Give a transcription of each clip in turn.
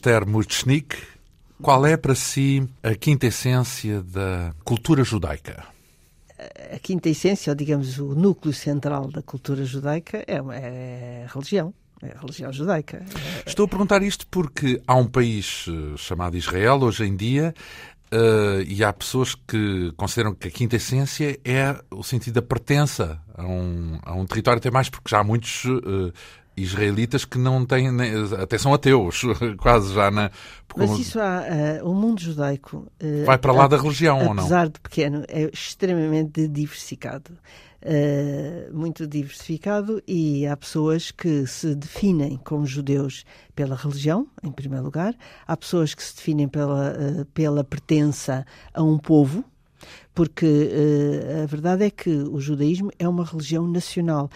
Esther Muchnik. Qual é para si a quinta essência da cultura judaica? A quinta essência, ou digamos o núcleo central da cultura judaica, é, é a religião. É a religião judaica. Estou a perguntar isto porque há um país eh, chamado Israel hoje em dia Uh, e há pessoas que consideram que a quinta essência é o sentido da pertença a um, a um território, até mais porque já há muitos uh, israelitas que não têm, até são ateus, quase já na. Mas isso há, uh, o mundo judaico. vai para lá da religião, ou não? Apesar de pequeno, é extremamente diversificado. Uh, muito diversificado e há pessoas que se definem como judeus pela religião, em primeiro lugar, há pessoas que se definem pela, uh, pela pertença a um povo, porque uh, a verdade é que o judaísmo é uma religião nacional.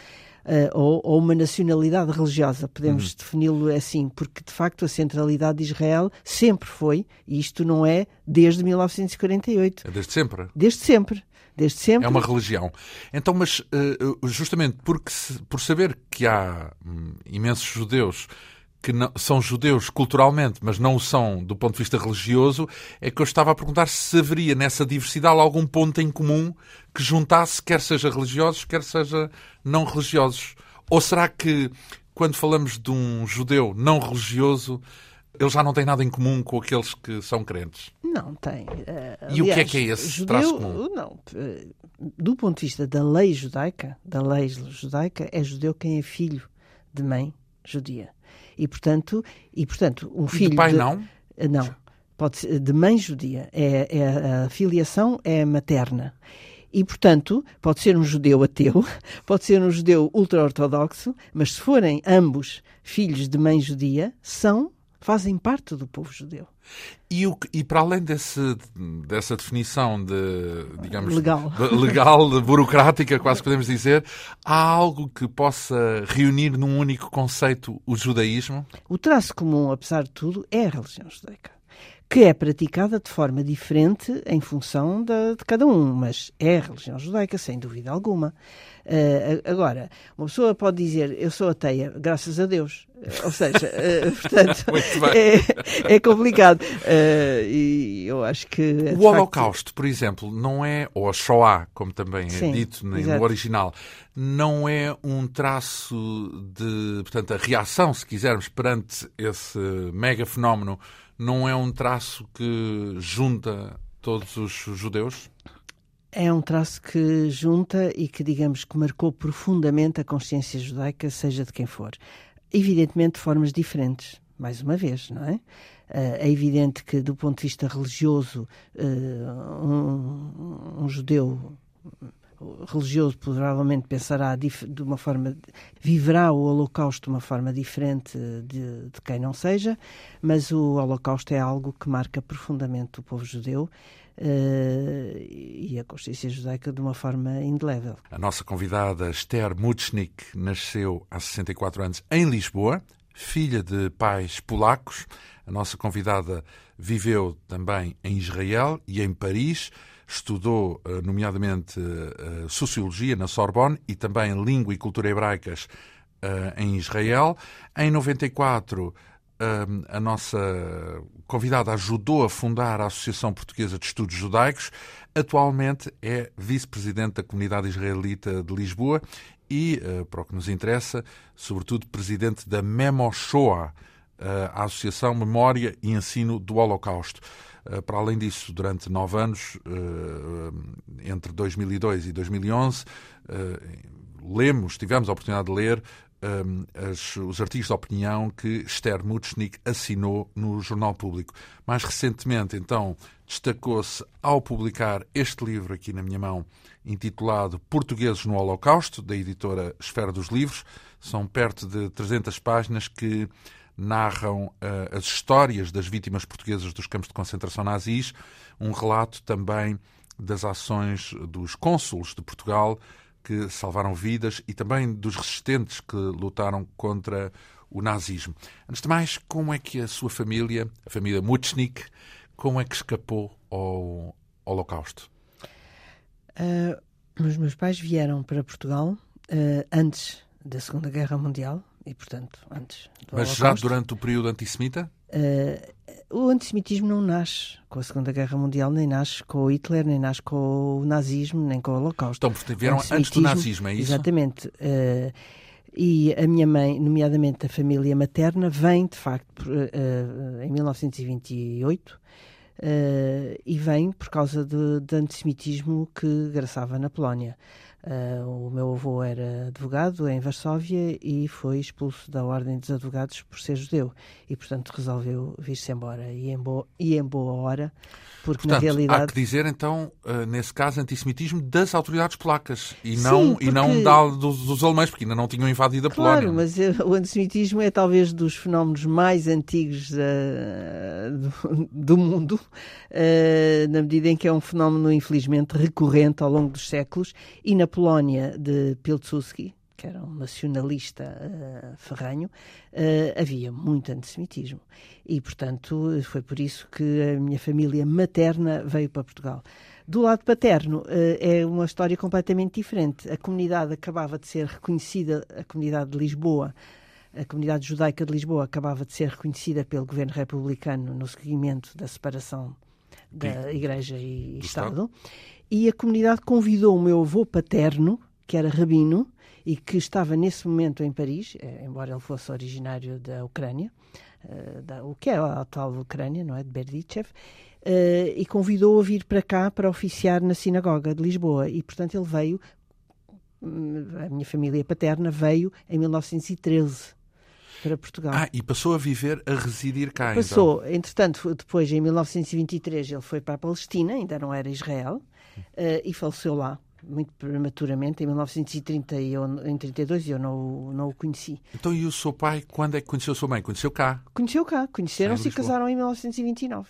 Uh, ou, ou, uma nacionalidade religiosa, podemos uhum. defini-lo assim, porque de facto a centralidade de Israel sempre foi, e isto não é desde 1948. É desde sempre. Desde sempre desde sempre. É uma religião. Então, mas uh, justamente porque, por saber que há hum, imensos judeus que não, são judeus culturalmente, mas não o são do ponto de vista religioso, é que eu estava a perguntar se haveria nessa diversidade algum ponto em comum que juntasse, quer seja religiosos, quer seja não religiosos. Ou será que, quando falamos de um judeu não religioso, ele já não tem nada em comum com aqueles que são crentes. Não tem. Uh, e aliás, o que é que é esse judeu, traço comum? Não. Eh, do ponto de vista da lei judaica, da lei judaica, é judeu quem é filho de mãe judia. E portanto, e portanto, um filho e de pai de, não? Eh, não. Pode ser de mãe judia. É, é a filiação é materna. E, portanto, pode ser um judeu ateu, pode ser um judeu ultra-ortodoxo, mas se forem ambos filhos de mãe judia, são fazem parte do povo judeu. E, o, e para além desse, dessa definição de, digamos, legal, de, legal de burocrática, quase podemos dizer, há algo que possa reunir num único conceito o judaísmo? O traço comum, apesar de tudo, é a religião judaica que é praticada de forma diferente em função de, de cada um, mas é a religião judaica, sem dúvida alguma. Uh, agora, uma pessoa pode dizer, eu sou ateia, graças a Deus. Uh, ou seja, uh, portanto, é, é, complicado. e eu acho que. É, o Holocausto, facto... por exemplo, não é, ou a Shoah, como também é Sim, dito no exato. original, não é um traço de. Portanto, a reação, se quisermos, perante esse mega fenómeno não é um traço que junta todos os judeus? É um traço que junta e que, digamos, que marcou profundamente a consciência judaica, seja de quem for. Evidentemente de formas diferentes, mais uma vez, não é? Eh, é evidente que, do ponto de vista religioso, eh, um, um judeu religioso provavelmente pensará de uma forma, viverá o Holocausto de uma forma diferente de, de, quem não seja, mas o Holocausto é algo que marca profundamente o povo judeu. Uh, e a consciência judaica de uma forma indelével. A nossa convidada Esther Muchnik nasceu há 64 anos em Lisboa, filha de pais polacos. A nossa convidada viveu também em Israel e em Paris estudou, eh, nomeadamente, eh, Sociologia na Sorbonne e também Língua e Cultura Hebraicas eh, em Israel. Em 94, a nossa convidada ajudou a fundar a Associação Portuguesa de Estudos Judaicos. Atualmente é vice-presidente da comunidade israelita de Lisboa e, para o que nos interessa, sobretudo presidente da Memoshoa, a Associação Memória e Ensino do Holocausto. Eh, para além disso, durante nove anos, eh, entre 2002 e 2011, eh, lemos, tivemos a oportunidade de ler os artigos de opinião que Esther Muchnik assinou no Jornal Público. Mais recentemente, então, destacou-se ao publicar este livro aqui na minha mão, intitulado Portugueses no Holocausto, da editora Esfera dos Livros. São perto de 300 páginas que narram uh, as histórias das vítimas portuguesas dos campos de concentração nazis, um relato também das ações dos cônsules de Portugal que salvaram vidas e também dos resistentes que lutaram contra o nazismo. Antes de mais, como é que a sua família, a família Muchnik, como é que escapou ao Holocausto? Uh, os meus pais vieram para Portugal uh, antes da Segunda Guerra Mundial e portanto antes do Mas já durante o período antissemita? Uh, o antissemitismo não nasce com a Segunda Guerra Mundial, nem nasce com o Hitler, nem nasce com o nazismo, nem com o Holocausto. Então, vieram antes do nazismo, é isso? Exatamente. Uh, e a minha mãe, nomeadamente a família materna, vem, de facto, uh, em 1928 uh, e vem por causa de, de antissemitismo que graçava na Polónia. Uh, o meu avô era advogado em Varsóvia e foi expulso da Ordem dos Advogados por ser judeu e, portanto, resolveu vir-se embora. E em, boa, e em boa hora, porque Portanto, na realidade. há que dizer, então, eh, nesse caso, antissemitismo das autoridades polacas e não, Sim, e não porque- da, dos, dos alemães, porque ainda não tinham invadido a Claro, Polónia. mas o antissemitismo é talvez dos fenómenos mais antigos do, do mundo, eh, na medida em que é um fenómeno, infelizmente, recorrente ao longo dos séculos. E na Polónia de Pilsudski, que era um nacionalista eh, ferranho, eh, havia muito antissemitismo. E, portanto, foi por isso que a minha família materna veio para Portugal. Do lado paterno, eh, é uma história completamente diferente. A comunidade acabava de ser reconhecida, a comunidade de Lisboa, a comunidade judaica de Lisboa acabava de ser reconhecida pelo governo republicano no seguimento da separação da Igreja e Do Estado. E a comunidade convidou o meu avô paterno, que era rabino, e que estava nesse momento em Paris, eh, embora ele fosse originário da Ucrânia, eh, da- o que é a atual Ucrânia, não é? De Berdichev, eh, e convidou-o a vir para cá para oficiar na sinagoga de Lisboa. E, portanto, ele veio, hum, a minha família paterna veio em 1913 para Portugal. Ah, e passou a viver, a residir cá, então. Passou, entretanto, depois em 1923 ele foi para a Palestina, ainda não era Israel, eh, e faleceu lá, muito prematuramente, em 1930 e eu, em 32 eu não, não o conheci. Então, e o seu pai, quando é que conheceu a sua mãe? Conheceu cá, Conheceu cá, conheceram-se e casaram em 1929.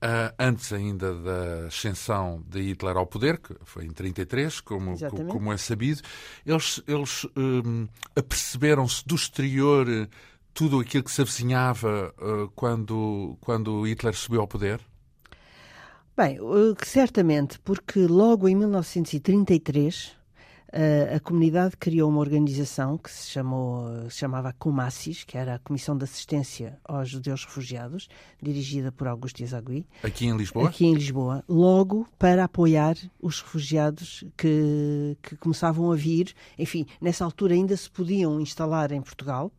Ah, antes ainda da ascensão de Hitler ao poder, que foi em 33, como, Exatamente. como é sabido. Eles, eles hum, aperceberam-se do exterior eh, tudo aquilo que se avizinhava eh, quando, quando Hitler subiu ao poder? Bem, certamente, porque logo em 1933 eh, a comunidade criou uma organização que se, chamou, se chamava Comassis, que era a Comissão de Assistência aos Judeus Refugiados, dirigida por Augusto Iazagui, Aqui em Lisboa? aqui em Lisboa, logo para apoiar os refugiados que, que começavam a vir. Enfim, nessa altura ainda se podiam instalar em Portugal,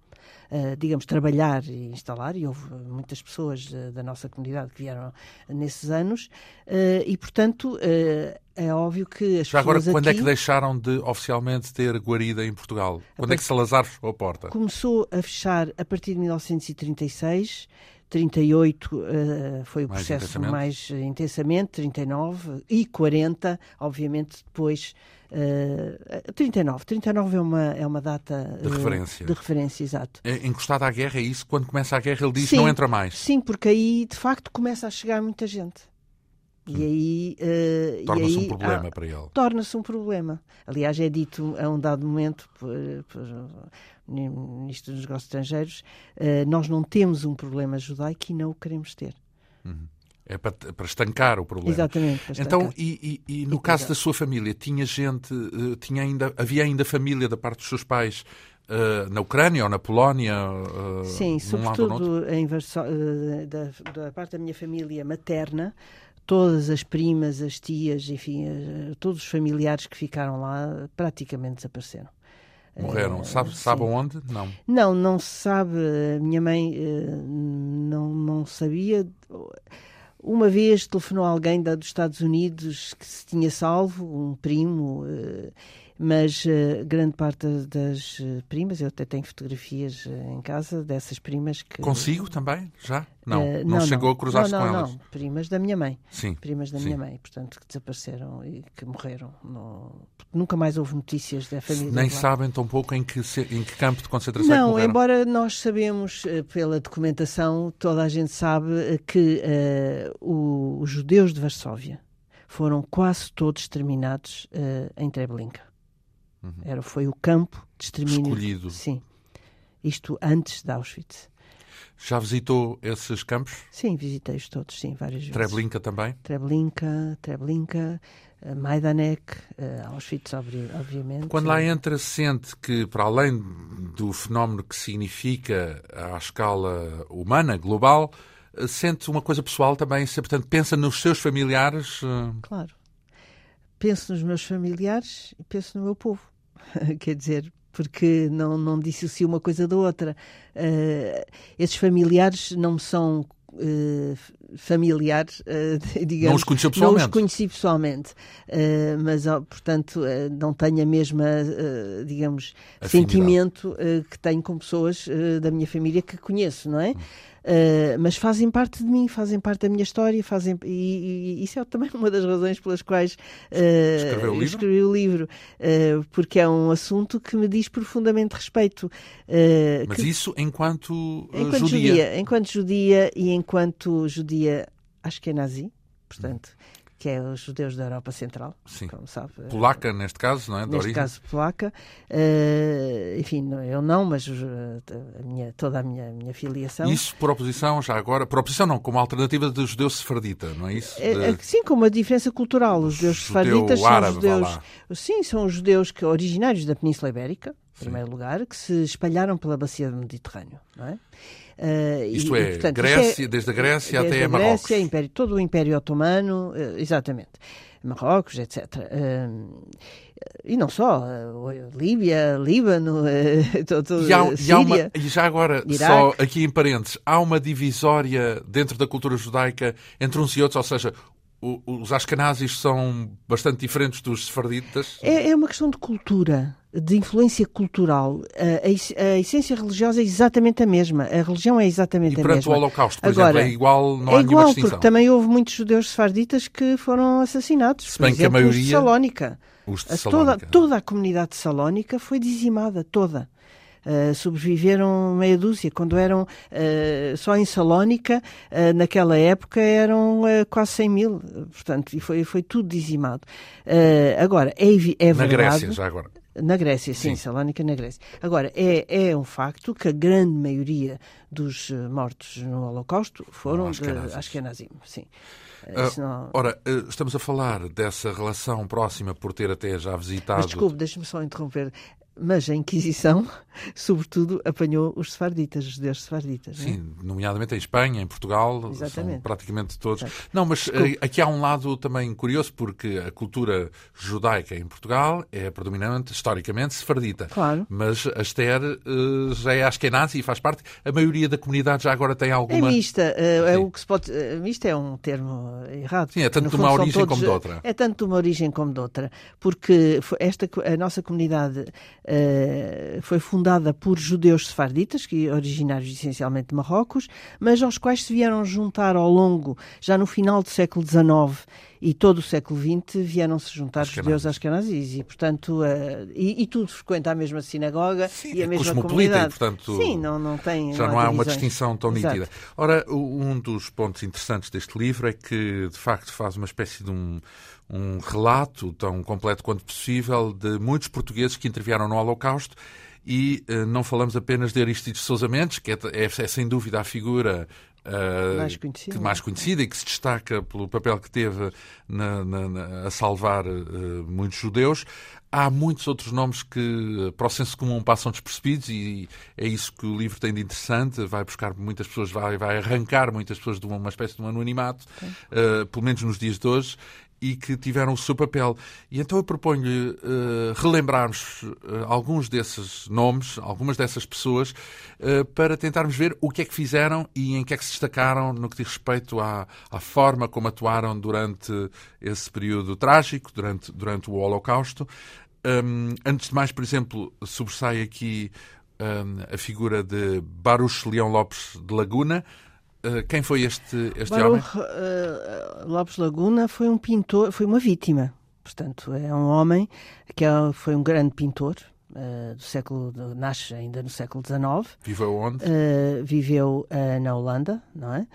digamos, trabalhar e instalar, e houve muitas pessoas eh, da nossa comunidade que vieram nesses anos, eh, e portanto eh, é óbvio que as Já agora, quando é aqui que deixaram de oficialmente ter guarida em Portugal? Quando é que Salazar fechou a porta? começou a fechar a partir de 1936. 38 eh, foi o Mais processo intensamente. mais intensamente, 39 e 40, obviamente depois eh, 39. 39 é uma, é uma data De eh, referência. de referência, exato. É Encostado à guerra, é isso? Quando começa a guerra, ele diz Sim. não entra mais. Sim, porque aí de facto começa a chegar muita gente. E aí, e Torna-se um problema há- para ele. torna-se um problema. Aliás, é dito a um dado momento por, por Ministro dos Negócios Estrangeiros, eh, nós não temos um problema judaico e não o queremos ter. É para, para estancar o problema. Exatamente. Então, e, e- e no E caso da sua família, tinha gente, eh, tinha ainda, havia ainda família da parte dos seus pais eh, na Ucrânia ou na Polónia? eh, Sim, sobretudo em Varsó- da, da parte da minha família materna, todas as primas, as tias, enfim, eh, todos os familiares que ficaram lá praticamente desapareceram. Morreram. Eh, Sabe, sabe sim. onde? Não. Não, não se sabe. A minha mãe eh, não, não sabia. Uma vez telefonou alguém dos Estados Unidos que se tinha salvo, um primo, mas eh, grande parte das, eh, primas, eu até tenho fotografias eh, em casa dessas primas que. Consigo também? Já? Não. Eh, não, chegou a cruzar-se não, com não, elas? Não, primas da minha mãe. Sim. Primas da Sim. minha mãe, portanto, que desapareceram e que morreram. No... Nunca mais houve notícias da família. Nem sabem tão pouco em que, se- em que campo de concentração é Não, morreram. embora nós sabemos pela documentação, toda a gente sabe que o- os judeus de Varsóvia foram quase todos exterminados eh, em Treblinka. Era, foi o campo de extermínio. Uhum. Escolhido. Sim. Isto antes de Auschwitz. Já visitou esses campos? Sim, visitei-os todos, sim, várias vezes. Treblinka também? Treblinka, Treblinka, Majdanek, Auschwitz, obviamente. Quando lá entra, sente que, para além do fenómeno que significa à escala humana, global, sente uma coisa pessoal também, portanto, pensa nos seus familiares? Claro. Penso nos meus familiares e penso no meu povo. Quer dizer, porque não, não dissocio uma coisa da outra. Uh, esses familiares não são uh, familiares, uh, digamos. Não os conheci pessoalmente. Não os conheci pessoalmente, uh, mas, portanto, não tenho a mesma, digamos, Afinidade. sentimento que tenho com pessoas da minha família que conheço, não é? Hum. Uh, mas fazem parte de mim, fazem parte da minha história, fazem e, e isso é também uma das razões pelas quais uh, escrevi o livro, uh, porque é um assunto que me diz profundamente respeito. mas que, isso enquanto, enquanto judia. judia. Enquanto judia e enquanto judia, acho que é nazi, portanto que é os judeus da Europa Central, Sim. como sabe. Polaca, neste caso, não é? De neste origem. caso, polaca. Uh, enfim, eu não, mas a minha, toda a minha, minha filiação. Isso por oposição, já agora, por oposição não, como alternativa do judeu sefardita, não é isso? De... Sim, como a diferença cultural. Os judeus sefarditas são árabe, judeus. Sim, são os judeus que, originários da Península Ibérica, em primeiro lugar, que se espalharam pela bacia do Mediterrâneo, não é? Uh, Isto e, é, portanto, Grécia, é, desde a Grécia desde até a Marrocos. Grécia, Império, todo o Império Otomano, uh, exatamente. Marrocos, etc. Uh, e não só, Líbia, Líbano, todo, e, há, Síria, e, há uma, e já agora, Iraque. só aqui em parênteses, há uma divisória dentro da cultura judaica entre uns e outros, ou seja, os ascanazis são bastante diferentes dos sefarditas? É, é uma questão de cultura, de influência cultural. A, a, a, essência religiosa é exatamente a mesma. A religião é exatamente e a mesma. E perante o Holocausto, por Agora, exemplo, é igual, não é há igual, porque também houve muitos judeus sefarditas que foram assassinados. Se bem por que a exemplo, maioria... Os de Salónica. De Salónica. Toda, toda a comunidade de Salónica foi dizimada, toda. Uh, sobreviveram meia dúzia. Quando eram uh, só em Salónica, uh, naquela época eram quase 100 mil. Portanto, e foi, foi tudo dizimado. agora, é, é verdade. Na Grécia, já agora. Na Grécia, sim, sim, Salónica na Grécia. Agora, é, é um facto que a grande maioria dos mortos no Holocausto foram Ashkenazim, sim. Uh, não... Ora, uh, estamos a falar dessa relação próxima por ter até já visitado. Mas desculpe, deixe-me só interromper mas a Inquisição, sobretudo, apanhou os sefarditas, os judeus sefarditas. Sim, é? nomeadamente em Espanha, em Portugal, Exatamente. são praticamente todos. Exato. Não, mas Desculpe. Eh, aqui há um lado também curioso, porque a cultura judaica em Portugal é predominante, historicamente, sefardita. Claro. Mas a Esther uh, já é askenazi e faz parte. A maioria da comunidade já agora tem alguma... É mista. Uh, é o que se pode... Uh, mista é um termo errado. Sim, é tanto de uma origem todos, como de outra. É tanto de uma origem como de outra. Porque esta, a nossa comunidade uh, foi fundada por judeus sefarditas, que originários essencialmente de Marrocos, mas aos quais se vieram juntar ao longo, já no final do século XIX e todo o século XX, vieram-se juntar os judeus askenazis e, portanto, uh, e, e, tudo frequenta a mesma sinagoga Sim, e a é mesma comunidade. E, portanto, Sim, não, não tem Já não, não há, há uma distinção tão Exato. nítida. Ora, um dos pontos interessantes deste livro é que, de facto, faz uma espécie de um um relato tão completo quanto possível de muitos portugueses que intervieram no Holocausto e uh, não falamos apenas de Aristides Sousa Mendes, que é, é, é sem dúvida a figura Uh, mais conhecida. Que mais conhecida e que se destaca pelo papel que teve na, na, na, a salvar uh, muitos judeus. Há muitos outros nomes que, para o senso comum, passam despercebidos e é isso que o livro tem de interessante. Vai buscar muitas pessoas, vai, vai arrancar muitas pessoas de uma, uma espécie de um anonimato, pelo menos nos dias de hoje, e que tiveram o seu papel. E então eu proponho-lhe uh, relembrarmos uh, alguns desses nomes, algumas dessas pessoas, uh, para tentarmos ver o que é que fizeram e em que é que se destacaram no que diz respeito à, à forma como atuaram durante esse período trágico, durante, durante o Holocausto. Um, antes de mais, por exemplo, sobressai aqui um, a figura de Baruch Leão Lopes de Laguna, quem foi este, este Baruch, homem? Uh, Lopes Laguna foi um pintor, foi uma vítima. Portanto, é um homem que é, foi um grande pintor uh, do século, nasce ainda no século XIX. Viveu onde? viveu na Holanda, não é?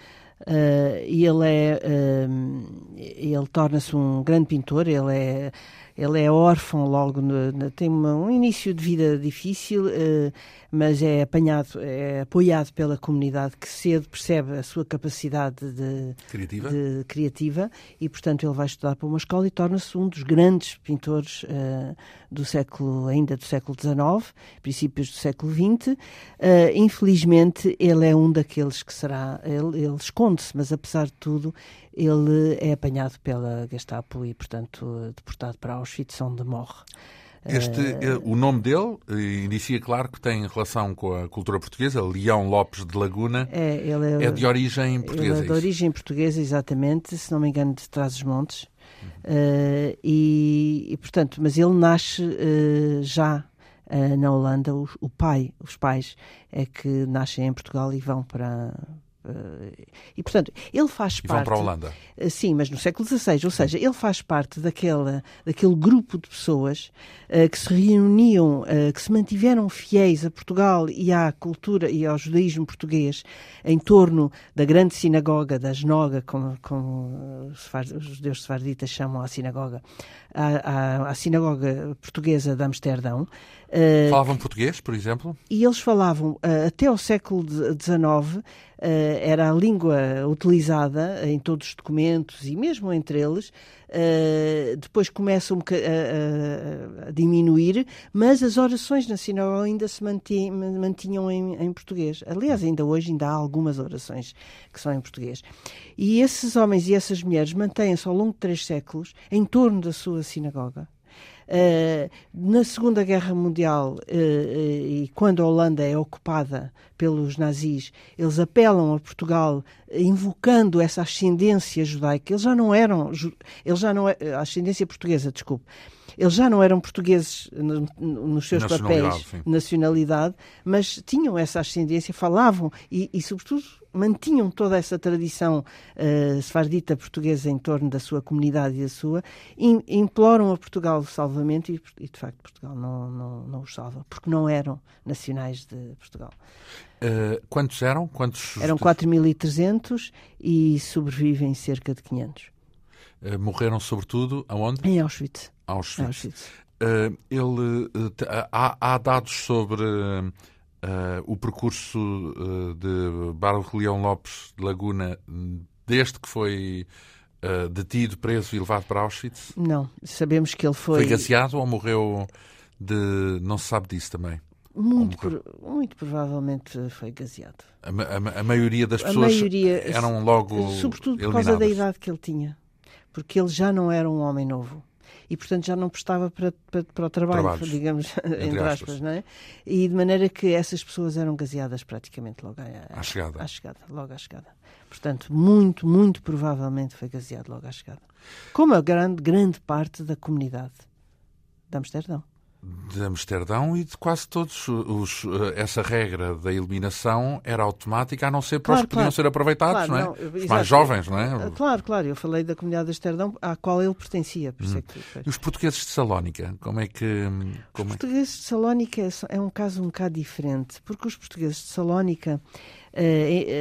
E ele é uh, ele torna-se um grande pintor ele é ele é órfão logo, no, no, tem uma, um início de vida difícil, uh, mas é apanhado, é apoiado pela comunidade que cedo percebe a sua capacidade de criativa, de, criativa e, portanto, ele vai estudar para uma escola e torna-se um dos grandes pintores uh, do século, ainda do século XIX, princípios do século XX. Uh, infelizmente, ele é um daqueles que será, ele, ele esconde-se, mas apesar de tudo, ele é apanhado pela Gestapo e, portanto, deportado para Auschwitz, onde morre. Este, uh, o nome dele eh, indicia, claro, que tem relação com a cultura portuguesa. Leão Lopes de Laguna é, ele é, é de origem portuguesa. Ele é de origem portuguesa, exatamente, se não me engano, de Trás-os-Montes. Uh, e, e, portanto, mas ele nasce uh, já na Holanda. O, o, pai, os pais, é que nascem em Portugal e vão para, Uh, e, portanto, ele faz e parte. Vão para a Holanda. Uh, sim, mas no século XVI. Ou seja, ele faz parte daquela, daquele grupo de pessoas uh, que se reuniam, que se mantiveram fiéis a Portugal e à cultura e ao judaísmo português em torno da grande sinagoga, da Genoga, como, como os judeus sefarditas chamam a sinagoga, a, sinagoga portuguesa de Amsterdão. Falavam português, por exemplo? E eles falavam, até ao século XIX, Uh, era a língua utilizada em todos os documentos e mesmo entre eles. Uh, depois começam a, a, a, diminuir, mas as orações na sinagoga ainda se mantinham, mantinham em, em, português. Aliás, ainda hoje ainda há algumas orações que são em português. E esses homens e essas mulheres mantêm-se ao longo de três séculos em torno da sua sinagoga. Uh, na Segunda Guerra Mundial, uh, uh, e quando a Holanda é ocupada pelos nazis, eles apelam a Portugal invocando essa ascendência judaica. Eles já não eram, eles já não, a ascendência portuguesa, desculpe. Eles já não eram portugueses nos seus papéis, sim. nacionalidade, mas tinham essa ascendência, falavam e, e sobretudo, mantinham toda essa tradição uh, sefardita portuguesa em torno da sua comunidade e da sua, in, imploram a Portugal o salvamento e, e, de facto Portugal não, não, não os salva, porque não eram nacionais de Portugal. Uh, quantos eram? Quantos... Eram 4.300 e sobrevivem cerca de 500. Uh, morreram sobretudo aonde? Em Auschwitz. Auschwitz. Auschwitz. ele, há, há dados sobre uh, o percurso uh, de Baruch Leão Lopes de Laguna desde que foi uh, detido, preso e levado para Auschwitz? Não, sabemos que ele foi... Foi gaseado ou morreu de... não se sabe disso também? Muito, por, muito provavelmente foi gaseado. A, a, a maioria das pessoas maioria, eram logo Sobretudo por causa da idade que ele tinha. Porque ele já não era um homem novo e, portanto, já não prestava para, para, para o trabalho, Trabalhos, digamos, entre, entre aspas, aspas, não é? E de maneira que essas pessoas eram gaseadas praticamente logo à, à, chegada. à chegada. Logo à chegada. Portanto, muito, muito provavelmente foi gaseado logo à chegada. Como a grande, grande parte da comunidade de Amsterdão de Amsterdão e de quase todos os, eh, essa regra da eliminação era automática, a não ser para claro, os que podiam ser aproveitados, claro, não é? Não, os mais jovens, não é? Eh, claro, claro. Eu falei da comunidade de Amsterdão à qual ele pertencia. Por hum. que... E os portugueses de Salónica, como é que... Como os portugueses de Salónica é, é um caso um bocado diferente, porque os portugueses de Salónica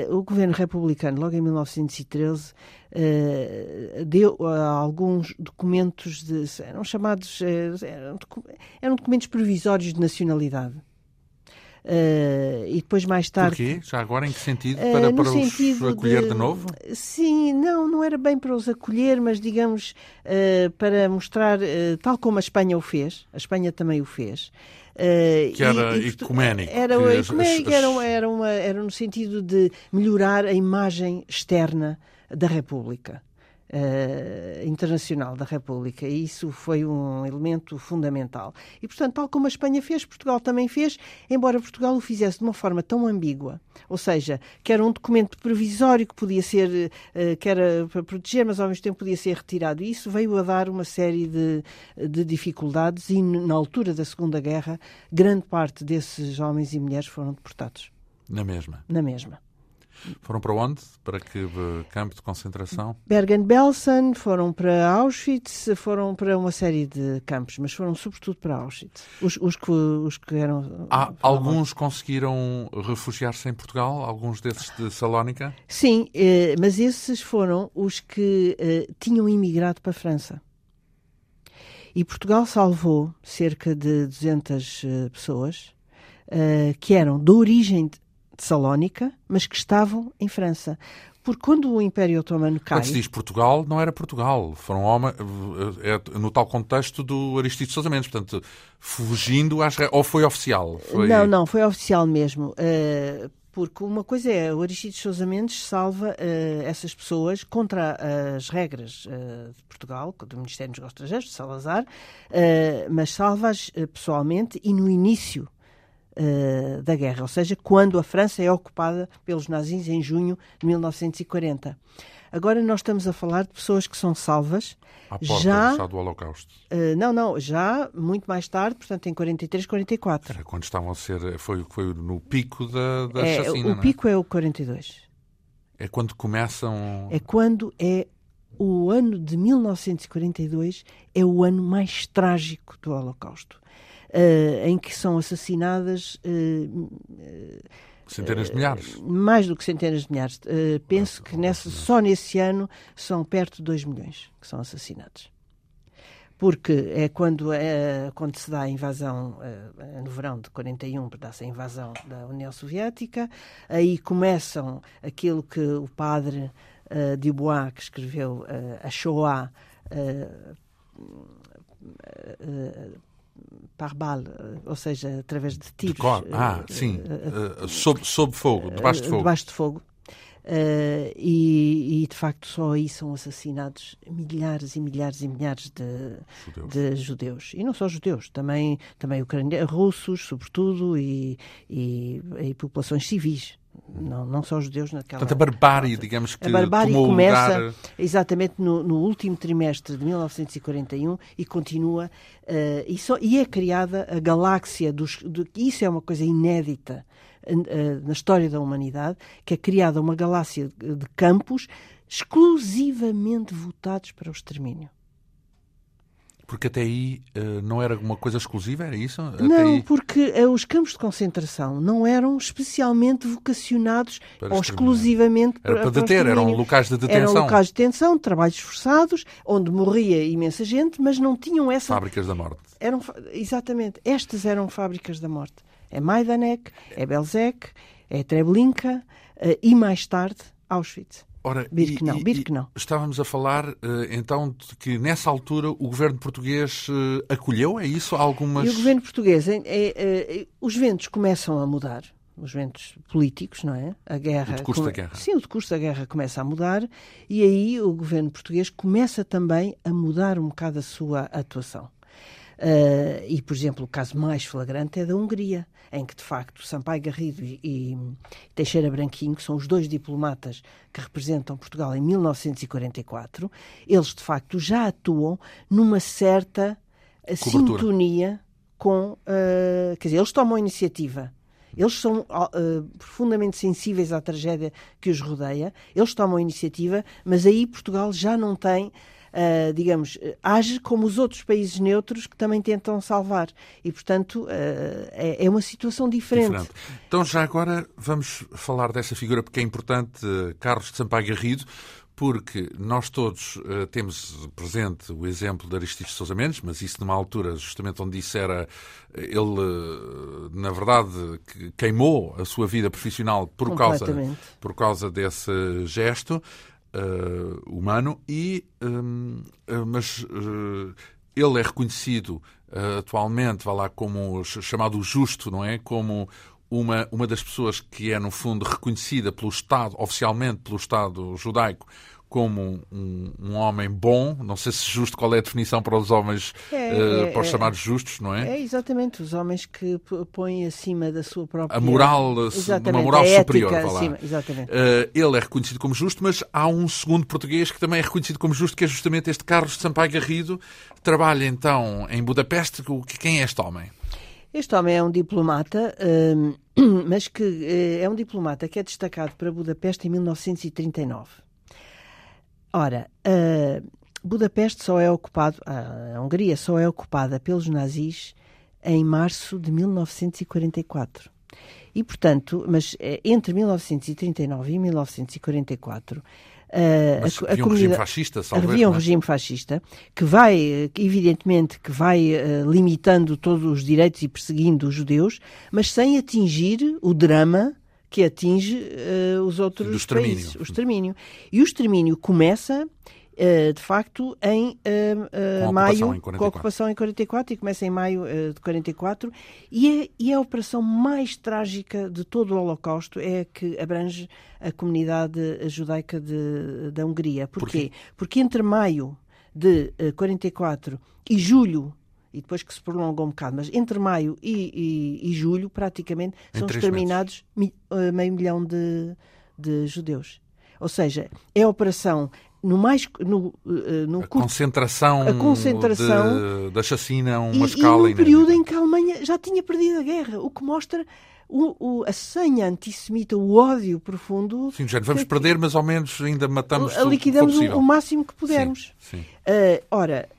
o governo republicano, logo em 1913, uh, eh, deu uh, alguns documentos, de, eram chamados, eram, documentos provisórios de nacionalidade. e depois mais tarde. Porquê? Já agora em que sentido? Para, para os acolher de, de, novo? Sim, não, não era bem para os acolher, mas digamos para mostrar, tal como a Espanha o fez, a Espanha também o fez. Uh, que era e, ecuménico. Era, as... Era, era, uma, era no sentido de melhorar a imagem externa da República. Uh, internacional da República. E isso foi um elemento fundamental. E, portanto, tal como a Espanha fez, Portugal também fez, embora Portugal o fizesse de uma forma tão ambígua, ou seja, que era um documento provisório que podia ser, uh, que era para proteger, mas ao mesmo tempo podia ser retirado. E isso veio a dar uma série de, de dificuldades e, na altura da Segunda Guerra, grande parte desses homens e mulheres foram deportados. Na mesma? Na mesma. Foram para onde? Para que campo de concentração? Bergen-Belsen, foram para Auschwitz, foram para uma série de campos, mas foram sobretudo para Auschwitz. Os, os, que, os que eram. Alguns conseguiram refugiar-se em Portugal? Alguns desses de Salónica? Sim, eh, mas esses foram os que eh, tinham imigrado para a França. E Portugal salvou cerca de 200 uh, pessoas uh, que eram de origem de Salónica, mas que estavam em França. Porque quando o Império Otomano cai. Quando se diz Portugal, não era Portugal. Foram homens. É, no tal contexto do Aristides Sousa Mendes. Portanto, fugindo às. Ou foi oficial? Foi... Não, não, foi oficial mesmo. Uh, porque uma coisa é, o Aristides Sousa Mendes salva uh, essas pessoas contra as regras uh, de Portugal, do Ministério dos Negócios Estrangeiros, de Salazar, mas salva-as pessoalmente e no início da guerra, ou seja, quando a França é ocupada pelos nazis em junho de 1940. Agora nós estamos a falar de pessoas que são salvas. À porta já, do Holocausto. Uh, não, não, já muito mais tarde, portanto em 43, 44. Era quando estavam a ser. Foi, foi no pico da, da é, chacina, O é? pico é o 42. É quando começam. É quando é o ano de 1942 é o ano mais trágico do Holocausto, uh, em que são assassinadas. Uh, Centenas de milhares? Uh, mais do que centenas de milhares. Uh, penso que nessa, só nesse ano são perto de 2 milhões que são assassinados. Porque é quando, é, quando se dá a invasão, uh, no verão de 41, dá-se a invasão da União Soviética, aí começam aquilo que o padre uh, Dubois, que escreveu a Shoah, par balle, eh, ou seja, através de tiros. De ah, uh, sim, uh, sob, sob fogo, debaixo de fogo. Debaixo de fogo. Uh, e, e, de facto só aí são assassinados milhares e milhares e milhares de judeus, de judeus. e não só judeus, também também ucranianos, russos, sobretudo, e, e, e populações civis não, não só os judeus naquela. Portanto, a barbárie, digamos que. A barbárie começa lugar... exatamente no, no, último trimestre de 1941 e continua. Uh, e, só, e é criada a galáxia dos. Do, isso é uma coisa inédita uh, na história da humanidade, que é criada uma galáxia de campos exclusivamente votados para o extermínio. Porque até aí uh, não era uma coisa exclusiva, era isso? Até não, aí... porque uh, os campos de concentração não eram especialmente vocacionados ou exclusivamente era para, para deter, eram locais de detenção. Eram locais de detenção, trabalhos forçados, onde morria imensa gente, mas não tinham essa. Fábricas da morte. Eram, exatamente, estas eram fábricas da morte. É Majdanek, é Belzec, é Treblinka uh, e mais tarde Auschwitz. Ora, Birkenau, e, Birkenau. Estávamos a falar uh, então de que nessa altura o governo português uh, acolheu, é isso? Algumas... E o governo português, é, é, os ventos começam a mudar, os ventos políticos, não é? A guerra. O decurso come... da guerra. Sim, o decurso da guerra começa a mudar e aí o governo português começa também a mudar um bocado a sua atuação. Uh, e, por exemplo, o caso mais flagrante é da Hungria, em que, de facto, Sampaio Garrido e, e Teixeira Branquinho, que são os dois diplomatas que representam Portugal em 1944, eles, de facto, já atuam numa certa Cobertura. sintonia com. Uh, quer dizer, eles tomam a iniciativa. Eles são uh, profundamente sensíveis à tragédia que os rodeia, eles tomam a iniciativa, mas aí Portugal já não tem uh, digamos, age como os outros países neutros que também tentam salvar. E, portanto, uh, é, é, uma situação diferente. diferente. Então, já agora vamos falar dessa figura, porque é importante, Carlos de Sampaio Garrido, porque nós todos uh, temos presente o exemplo de Aristides Sousa Mendes, mas isso numa altura justamente onde isso era, ele, uh, na verdade, que queimou a sua vida profissional por causa, por causa desse gesto uh, humano, e, um, eh, mas uh, ele é reconhecido atualmente, vá lá, como chamado justo, não é? Como uma, uma das pessoas que é, no fundo, reconhecida pelo Estado, oficialmente pelo Estado judaico, como um, um, homem bom, não sei se justo, qual é a definição para os homens, é, uh, para os é, chamados justos, não é? É exatamente, os homens que põem acima da sua própria... A moral, uma moral superior, acima, exatamente. Uh, ele é reconhecido como justo, mas há um segundo português que também é reconhecido como justo, que é justamente este Carlos de Sampaio Garrido, trabalha então em Budapeste. Quem é este homem? Este homem é um diplomata... Uh, mas que eh, é um diplomata que é destacado para Budapeste em 1939. Ora, uh, Budapeste só é ocupado, a Hungria só é ocupada pelos nazis em março de 1944. E, portanto, mas eh, entre 1939 e 1944 Uh, Mas a, havia um regime fascista, Havia um é? regime fascista que vai, evidentemente, que vai uh, limitando todos os direitos e perseguindo os judeus, mas sem atingir o drama que atinge uh, os outros países. O extermínio. E o extermínio começa Uh, de facto, em uh, uh, maio, com a ocupação em 44, e começa em maio de 44, e, é, e é a operação mais trágica de todo o Holocausto, é a que abrange a comunidade judaica de, da Hungria. Porquê? Por Porque entre maio de 44 e julho e depois que se prolongou um bocado, mas entre maio e, e, e julho, praticamente, em são exterminados mi, meio milhão de, de judeus. Ou seja, é a operação no mais no, eh, no a concentração, a concentração de, da chacina a uma e, escala e no período em que a Alemanha já tinha perdido a guerra, o que mostra o, o, a senha antissemita, o ódio profundo. Sim, já vamos que, perder, mas ao menos ainda matamos a, liquidamos o, o, máximo que pudermos. Sim, sim. Uh, ora,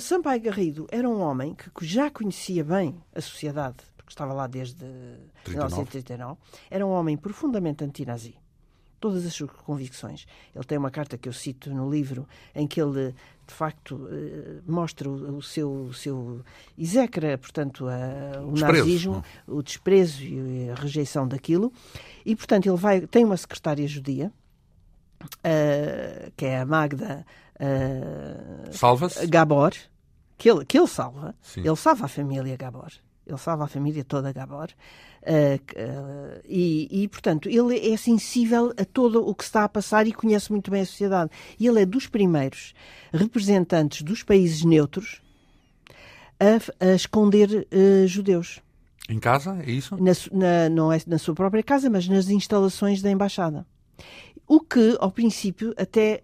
Sampaio Garrido era um homem que já conhecia bem a sociedade, porque estava lá desde 39. 1939. Era um homem profundamente antinazi todas as suas convicções. Ele tem uma carta que eu cito no livro em que ele de facto eh, mostra o, seu, o seu execra, portanto, a, o desprezo. nazismo, o desprezo e a rejeição daquilo. E, portanto, ele vai, tem uma secretária judia, uh, que é a Magda uh, Gabor, que ele, que ele salva. Sim. Ele salva a família Gabor. Ele salva a família toda Gabor. Uh, uh, e, e, portanto, ele é sensível a todo o que está a passar e conhece muito bem a sociedade. E ele é dos primeiros representantes dos países neutros a, a esconder uh, judeus. Em casa, é isso? Na, na, não é na sua própria casa, mas nas instalações da embaixada. O que, ao princípio, até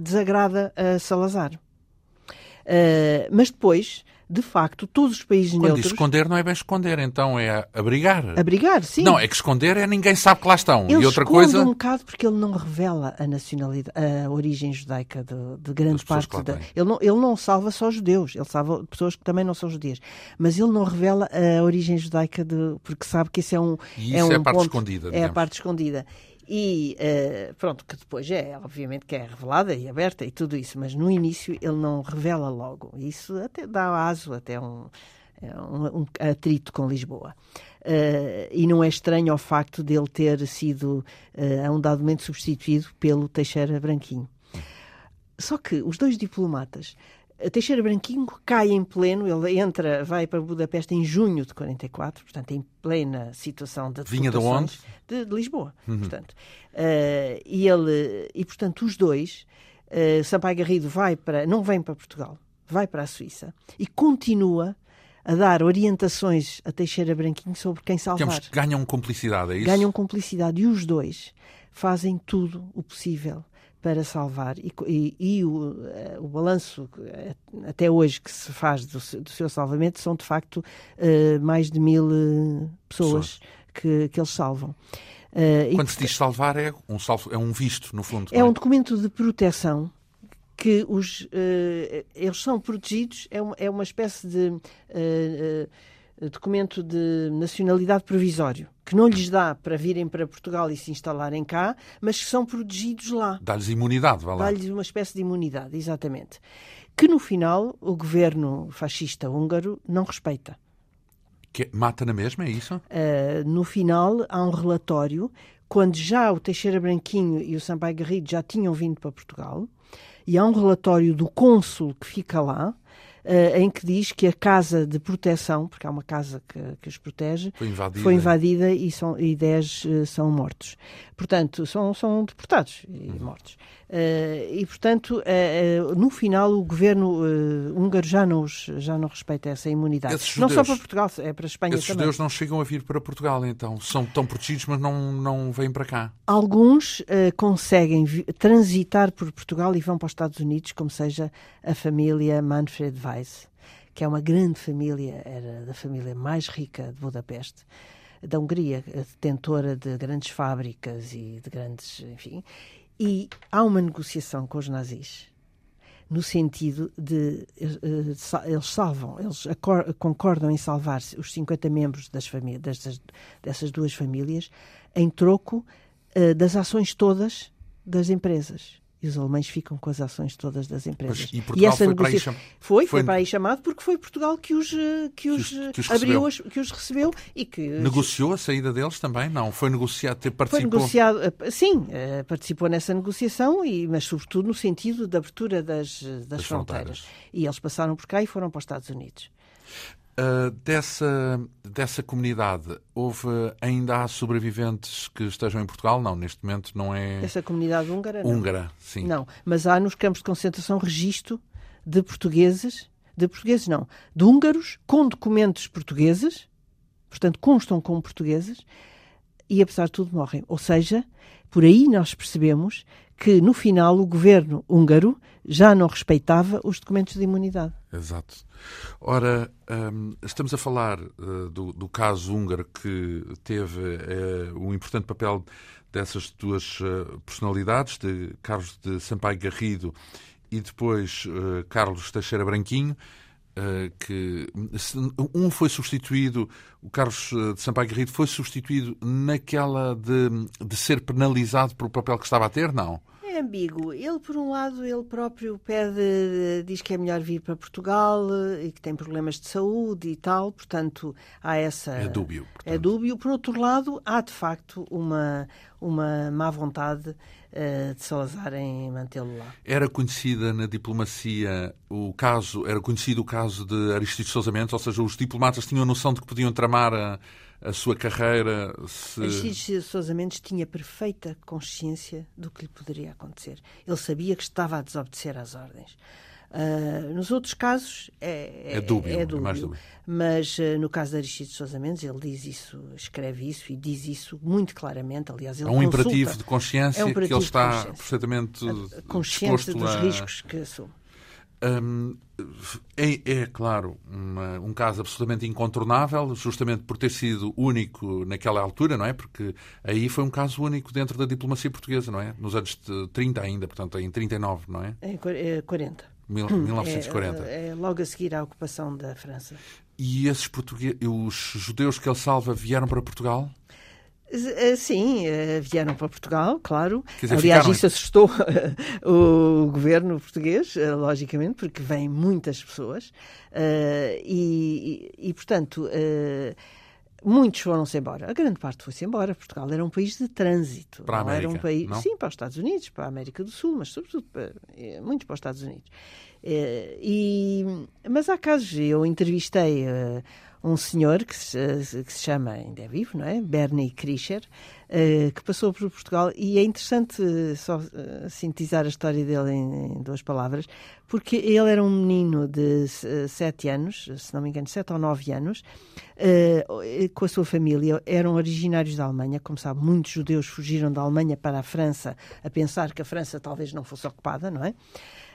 desagrada a Salazar. mas depois de facto, todos os países Quando neutros... Diz esconder, não é bem esconder, então é abrigar. Abrigar, sim. Não, é que esconder é ninguém sabe que lá estão. Ele e outra coisa... um bocado porque ele não revela a nacionalidade, a origem judaica de, de grande parte da... Ele não, ele não salva só judeus, ele salva pessoas que também não são judias. Mas ele não revela a origem judaica de... porque sabe que esse é um... E é isso é, um é a parte ponto, escondida, digamos. É a parte escondida. E uh, pronto, que depois é, obviamente, que é revelada e aberta e tudo isso, mas no início ele não revela logo. Isso até dá aso até um, é um, um atrito com Lisboa. Uh, e não é estranho ao facto dele ter sido, uh, a um dado momento, substituído pelo Teixeira Branquinho. Só que os dois diplomatas Teixeira Branquinho cai em pleno, ele entra, vai para Budapeste em junho de 44, portanto, em plena situação de Vinha de onde? De, de Lisboa, uhum. portanto. Uh, e ele, e portanto, os dois, uh, Sampaio Garrido vai para, não vem para Portugal, vai para a Suíça e continua a dar orientações a Teixeira Branquinho sobre quem salvar. Digamos, ganham cumplicidade, é isso? Ganham cumplicidade e os dois fazem tudo o possível para salvar. E, e, e o, eh, o balanço eh, até hoje que se faz do, do seu salvamento são de facto uh, mais de mil uh, pessoas que, que eles salvam. Uh, Quando se diz salvar é um, salvo, é um visto, no fundo. É, é? um documento de proteção que os, eles são protegidos, é uma, é uma espécie de documento de nacionalidade provisório, que não lhes dá para virem para Portugal e se instalarem cá, mas que são protegidos lá. Dá-lhes imunidade, vá lá. Dá-lhes uma espécie de imunidade, exatamente. Que no final o governo fascista húngaro não respeita. Que mata na mesma, é isso? Uh, no final há um relatório, quando já o Teixeira Branquinho e o Sampaio Garrido já tinham vindo para Portugal, e há um relatório do cônsul que fica lá, uh, em que diz que a casa de proteção, porque há uma casa que, que os protege, foi invadida, foi invadida e, são, e 10 uh, são mortos. Portanto, são, são deportados e uhum. mortos. Uh, e, portanto, no final, o governo húngaro já não, já não respeita essa imunidade. Não só para Portugal, é para a Espanha esses também. judeus não chegam a vir para Portugal, então. São tão protegidos, mas não, não vêm para cá. Alguns conseguem transitar por Portugal e vão para os Estados Unidos, como seja a família Manfred Weiss que é uma grande família, era da família mais rica de Budapeste. Da Hungria, detentora de grandes fábricas e de grandes, enfim, e há uma negociação com os nazis no sentido de uh, eles salvam, eles concordam em salvar os 50 membros das famílias, dessas, duas famílias em troco das ações todas das empresas e os alemães ficam com as ações todas das empresas. Pois, e, e essa foi, negocia... para foi, foi, foi, para aí chamado porque foi Portugal que os, eh, que os, que os, que os abriu, as, que os recebeu e que... Negociou a saída deles também? Não, foi negociado, participou? Foi negociado, eh, sim, eh, participou nessa negociação, e, mas sobretudo no sentido da abertura das, das, das fronteiras. fronteiras. E eles passaram por cá e foram para os Estados Unidos. Uh, dessa, dessa comunidade, houve ainda há sobreviventes que estejam em Portugal? Não, neste momento não é. Essa comunidade húngara? Não. Húngara, sim. Não, mas há nos campos de concentração registro de portugueses, de portugueses não, de húngaros com documentos portugueses, portanto constam como portugueses, e apesar de tudo morrem. Ou seja, por aí nós percebemos que no final o governo húngaro já não respeitava os documentos de imunidade. Exato. Ora, um, estamos a falar uh, do, do, caso húngaro que teve uh, um importante papel dessas duas uh, personalidades, de Carlos de Sampaio Garrido e depois Carlos Teixeira Branquinho. que um foi substituído, o Carlos de Sampaio Garrido foi substituído naquela de, de ser penalizado pelo papel que estava a ter, não? É ambíguo. Ele, por um lado, ele próprio pede, diz que é melhor vir para Portugal e que tem problemas de saúde e tal, portanto, há essa. É dúbio. Portanto. É dúbio. Por outro lado, há de facto uma, uma má vontade uh, de Salazar em mantê-lo lá. Era conhecida na diplomacia o caso, era conhecido o caso de Aristides Sousa Mendes, ou seja, os diplomatas tinham a noção de que podiam tramar a a sua carreira. Se... Aristides Sousa Mendes tinha perfeita consciência do que lhe poderia acontecer. Ele sabia que estava a desobedecer às ordens. Uh, nos outros casos é, é, é dúbio, é dúbio, é dúbio. mas uh, no caso de Aristides Sousa Mendes ele diz isso, escreve isso e diz isso muito claramente. Aliás, ele é um consulta, imperativo de consciência é um que ele está perfeitamente consciente dos a... riscos que assume. Um, é, é, claro, uma, um caso absolutamente incontornável, justamente por ter sido único naquela altura, não é? Porque aí foi um caso único dentro da diplomacia portuguesa, não é? Nos anos 30 ainda, portanto, em 39, não é? É 40. Mil, 1940. É, é, logo a seguir à ocupação da França. E esses portugueses, os judeus que ele salva vieram para Portugal? Eh, sim, eh, vieram para Portugal, claro. Dizer, Aliás, ficaram... isso assustou o governo português, eh, logicamente, porque vêm muitas pessoas. E, e, e portanto, muitos foram-se embora. A grande parte foi-se embora. Portugal era um país de trânsito. Para a América, era um país, não? Sim, para os Estados Unidos, para a América do Sul, mas sobretudo para, muitos para os Estados Unidos. E, mas há casos, eu entrevistei um senhor que se, que se chama, ainda é vivo, não é? Bernie Krischer, uh, que passou por Portugal e é interessante só uh, sintetizar a história dele em, duas palavras, porque ele era um menino de sete anos, se não me engano, sete ou nove anos, com a sua família, eram originários da Alemanha, como sabe, muitos judeus fugiram da Alemanha para a França a pensar que a França talvez não fosse ocupada, não é?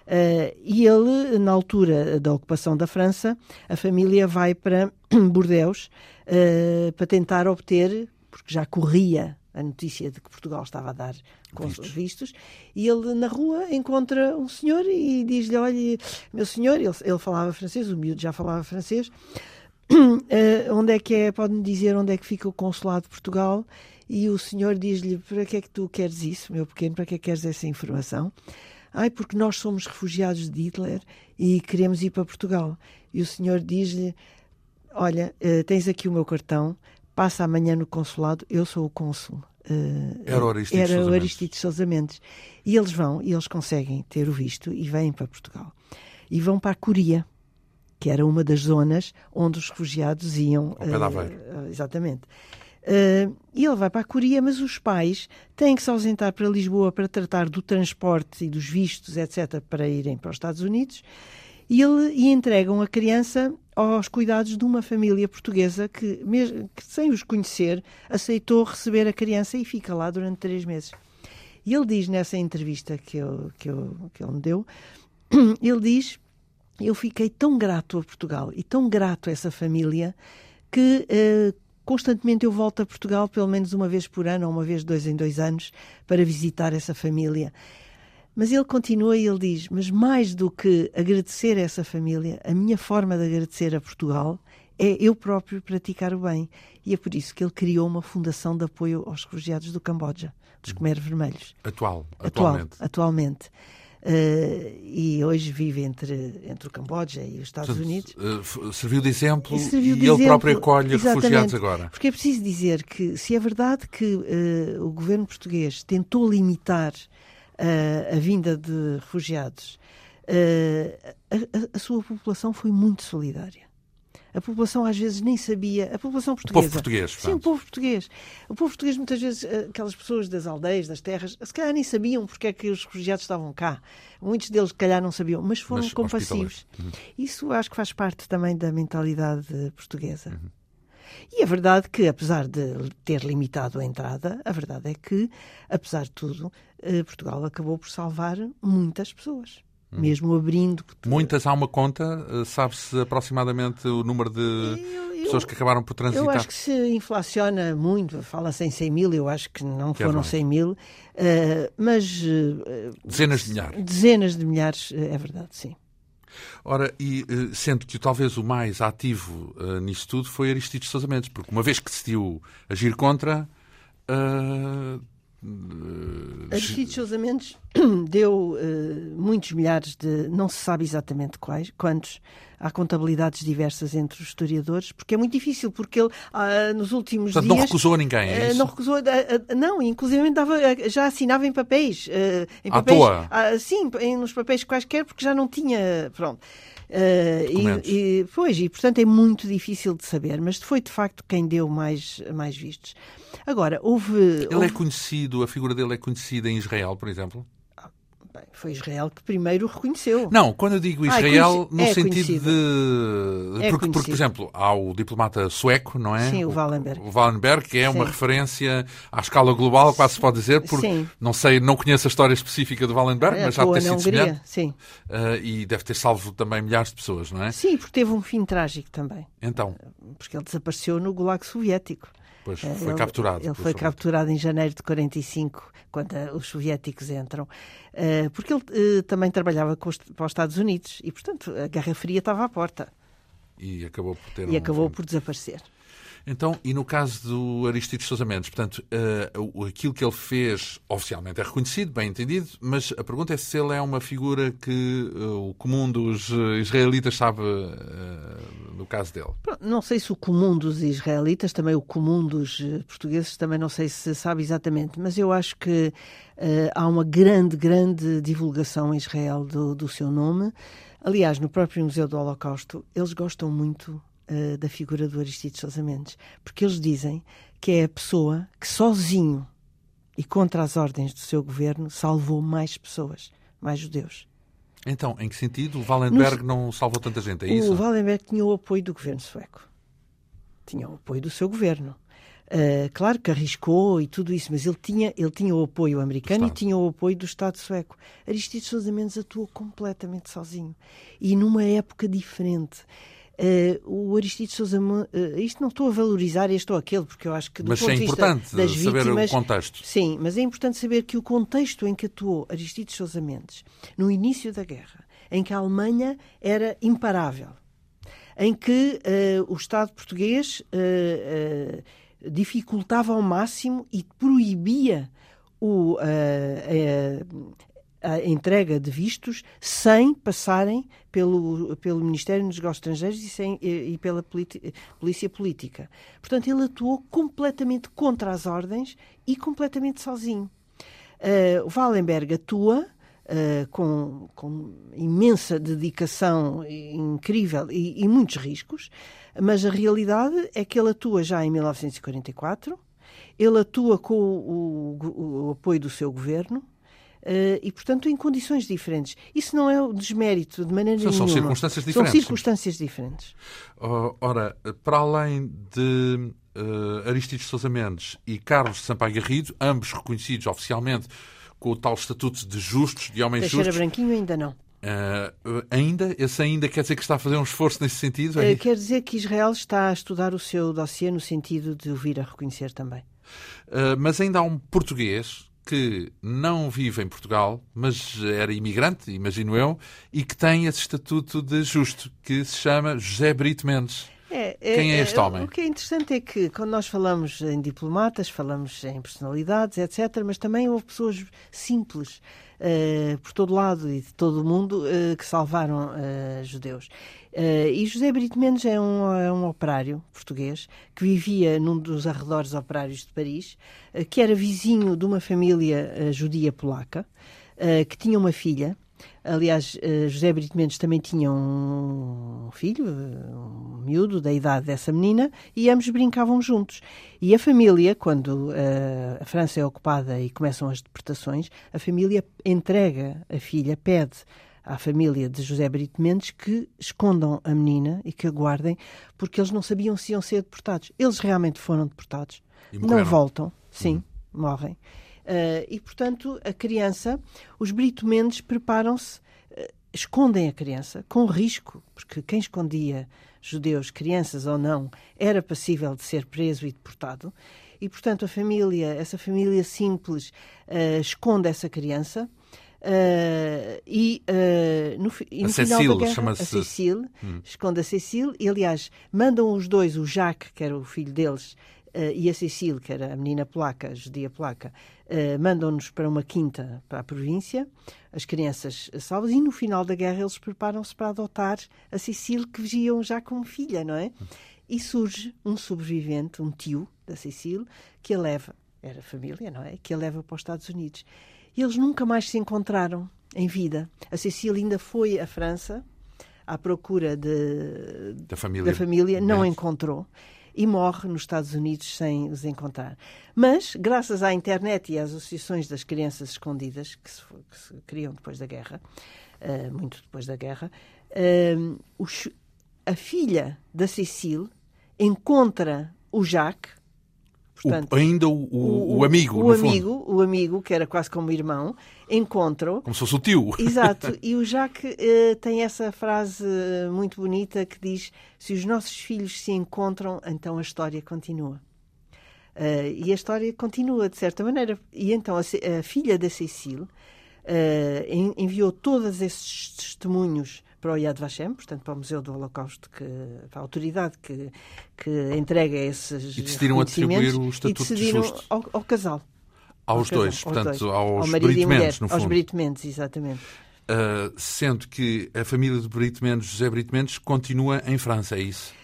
Uh, e ele, na altura da ocupação da França, a família vai para Bordeus uh, para tentar obter, porque já corria a notícia de que Portugal estava a dar vistos. vistos, e ele na rua encontra um senhor e diz-lhe: Olha, meu senhor, ele, ele falava francês, o miúdo já falava francês, uh, onde é que é? Pode-me dizer onde é que fica o consulado de Portugal? E o senhor diz-lhe: Para que é que tu queres isso, meu pequeno? Para que é que queres essa informação? Ai, porque nós somos refugiados de Hitler e queremos ir para Portugal. E o senhor diz-lhe: Olha, uh, tens aqui o meu cartão, passa amanhã no consulado, eu sou o cônsul. Uh, era o Aristides, era o Aristides Sousa Mendes. E eles vão, e eles conseguem ter o visto e vêm para Portugal. E vão para a Coria, que era uma das zonas onde os refugiados iam. Ao uh, exatamente. Uh, e ele vai para a Coreia, mas os pais têm que se ausentar para Lisboa para tratar do transporte e dos vistos, etc., para irem para os Estados Unidos. E, ele, e entregam a criança aos cuidados de uma família portuguesa que, mesmo, que, sem os conhecer, aceitou receber a criança e fica lá durante três meses. E ele diz nessa entrevista que, eu, que, eu, que ele me deu, ele diz, eu fiquei tão grato a Portugal e tão grato a essa família que... Uh, constantemente eu volto a Portugal pelo menos uma vez por ano ou uma vez dois em dois anos para visitar essa família. Mas ele continua e ele diz: Mas mais do que agradecer a essa família, a minha forma de agradecer a Portugal é eu próprio praticar o bem. E é por isso que ele criou uma fundação de apoio aos refugiados do Camboja, dos Khmer Vermelhos. Atual, atualmente. Atual, atualmente. Uh, e hoje vive entre, entre o Camboja e os Estados Unidos. Uh, serviu de exemplo e, serviu de ele exemplo, próprio acolhe refugiados agora. Porque é preciso dizer que, se é verdade que uh, o governo português tentou limitar a vinda de refugiados, a, a, a sua população foi muito solidária. A população às vezes nem sabia. A população portuguesa. O povo português. Sim, o povo português. O povo português, muitas vezes, eh, aquelas pessoas das aldeias, das terras, se calhar nem sabiam porque é que os refugiados estavam cá. Muitos deles, se calhar, não sabiam, mas foram mas, compassivos. Uhum. Isso acho que faz parte também da mentalidade portuguesa. Uhum. E a verdade que, apesar de ter limitado a entrada, a verdade é que, apesar de tudo, eh, Portugal acabou por salvar muitas pessoas. Hum. mesmo abrindo. Muitas há uma conta, eh, sabe-se aproximadamente o número de eu, eu, pessoas que acabaram por transitar? Eu acho que se inflaciona muito, fala-se em 100 mil, eu acho que não que é foram é 100 mil, uh, mas. Uh, dezenas de milhares. Dezenas de milhares, é verdade, sim. Ora, e sendo que talvez o mais ativo uh, nisso tudo foi Aristides Sousa Mendes, porque uma vez que decidiu agir contra, uh, Sousa Mendes deu uh, muitos milhares de, não se sabe exatamente quais, quantos, há contabilidades diversas entre os historiadores, porque é muito difícil, porque ele uh, nos últimos Portanto, dias... não recusou a ninguém, é uh, Não recusou, não, inclusive dava, já assinava em papéis. em papéis à toa? sim, em, nos papéis quaisquer, porque já não tinha, pronto. Uh, e, e, pois, e portanto é muito difícil de saber, mas foi de facto quem deu mais, mais vistos. Agora, houve. Ele é houve... é conhecido, a figura dele é conhecida em Israel, por exemplo? Bem, foi Israel que primeiro o reconheceu. Não, quando eu digo ah, é Israel, ah, no é sentido de. É porque, porque, por exemplo, há o diplomata sueco, não é? Sim, o Wallenberg. O Wallenberg, que é Sim. uma referência à escala global, quase se pode dizer, porque Sim. não sei, não conheço a história específica do Wallenberg, é, mas já ter sido semelhante. Sim. Uh, e deve ter salvo também milhares de pessoas, não é? Sim, porque teve um fim trágico também. Então. Porque ele desapareceu no Gulag Soviético. Pois, é, foi ele, capturado. Ele foi capturado em janeiro de 45, quando os soviéticos entram, eh, porque ele eh, também trabalhava para os Estados Unidos e, portanto, a Guerra Fria estava à porta. E acabou por ter E um... acabou por desaparecer. Então, e no caso do Aristides Sousa Mendes, portanto, uh, aquilo que ele fez oficialmente é reconhecido, bem entendido, mas a pergunta é se ele é uma figura que uh, o comum dos israelitas sabe uh, no caso dele. Não sei se o comum dos israelitas, também o comum dos portugueses, também não sei se sabe exatamente, mas eu acho que há uma grande, grande divulgação em Israel do, do seu nome. Aliás, no próprio Museu do Holocausto, eles gostam muito uh, da figura do Aristides Sousa Mendes, porque eles dizem que é a pessoa que sozinho e contra as ordens do seu governo salvou mais pessoas, mais judeus. Então, em que sentido? O Wallenberg no... não salvou tanta gente, é isso? O Wallenberg tinha o apoio do governo sueco. Tinha o apoio do seu governo. Uh, claro que arriscou e tudo isso, mas ele tinha, ele tinha o apoio americano e tinha o apoio do Estado sueco. Aristides Sousa Mendes atuou completamente sozinho e numa época diferente. Uh, o Aristides Sousa, uh, isto não estou a valorizar este ou aquele, porque eu acho que do mas ponto é importante das saber vítimas, o contexto. Sim, mas é importante saber que o contexto em que atuou Aristides Sousa Mendes, no início da guerra, em que a Alemanha era imparável, em que uh, o Estado português dificultava ao máximo e proibia o, a entrega de vistos sem passarem pelo, pelo Ministério dos Negócios Estrangeiros e, sem, e, e pela Polícia Política. Portanto, ele atuou completamente contra as ordens e completamente sozinho. Uh, Wallenberg atua uh, com, com, imensa dedicação incrível e, e muitos riscos, mas a realidade é que ele atua já em 1944, ele atua com o, o, o apoio do seu governo, e, portanto, em condições diferentes. Isso não é o desmérito, de maneira são, nenhuma. São circunstâncias diferentes. São circunstâncias diferentes. Ora, para além de uh, Aristides Sousa Mendes e Carlos Sampaio Garrido, ambos reconhecidos oficialmente com o tal estatuto de justos, de homens Teixeira justos. Branquinho ainda não. Uh, ainda? Esse ainda quer dizer que está a fazer um esforço nesse sentido? Uh, quer dizer que Israel está a estudar o seu dossiê no sentido de o vir a reconhecer também. Uh, mas ainda há um português que não vive em Portugal, mas era imigrante, imagino eu, e que tem esse estatuto de justo, que se chama José Brito Mendes. É, é, Quem é este é, homem? O que é interessante é que quando nós falamos em diplomatas, falamos em personalidades, etc., mas também houve pessoas simples uh, por todo lado e de todo o mundo uh, que salvaram uh, judeus. e José Brito Mendes é um, é um, operário português que vivia num dos arredores operários de Paris, que era vizinho de uma família judia polaca, que tinha uma filha Aliás, eh, José Brito Mendes também tinha um filho, um miúdo da idade dessa menina, e ambos brincavam juntos. E a família, quando eh, a França é ocupada e começam as deportações, a família entrega a filha, pede à família de José Brito Mendes que escondam a menina e que a guardem, porque eles não sabiam se iam ser deportados. Eles realmente foram deportados. Não voltam, sim, uhum. morrem. Uh, e, portanto, a criança, os Brito Mendes preparam-se, uh, escondem a criança, com risco, porque quem escondia judeus, crianças ou não, era passível de ser preso e deportado. E, portanto, a família, essa família simples, uh, esconde essa criança. Uh, e uh, no, e no a final Cecil, da guerra, a Cecil, hum. esconde a Cecil e aliás mandam os dois, o Jacques, que era o filho deles, e a Cecil, que era a menina polaca, a judia polaca, uh, mandam-nos para uma quinta para a província, as crianças salvas, e no final da guerra eles preparam-se para adotar a Cecil, que vigiam já como filha, não é? E surge um sobrevivente, um tio da Cecil, que a leva, era família, não é? Que a leva para os Estados Unidos. E eles nunca mais se encontraram em vida. A Cecil ainda foi à França à procura de, da família, da família não encontrou e morre nos Estados Unidos sem os encontrar. Mas, graças à internet e às associações das crianças escondidas, que se, que se criam depois da guerra, uh, muito depois da guerra, uh, os, a filha da Cecile encontra o Jacques, Portanto, o, ainda o, o, o, amigo, o amigo, fundo. o amigo que era quase como irmão, encontra como se fosse o tio. Exato. E o Jacques uh, tem essa frase muito bonita que diz: se os nossos filhos se encontram, então a história continua. Uh, e a história continua de certa maneira. E então a, a filha da Cecile uh, enviou todos esses testemunhos para o Yad Vashem, portanto para o Museu do Holocausto, que, para a autoridade que, que entrega esses E decidiram atribuir o estatuto decidiram de justo. Ao, ao casal. Aos ao dois, casal, portanto, dois. aos ao Brito Mendes, no fundo. Aos Brito Mendes, exatamente. Uh, sendo que a família de Brito Mendes, José Brito Mendes, continua em França, é isso?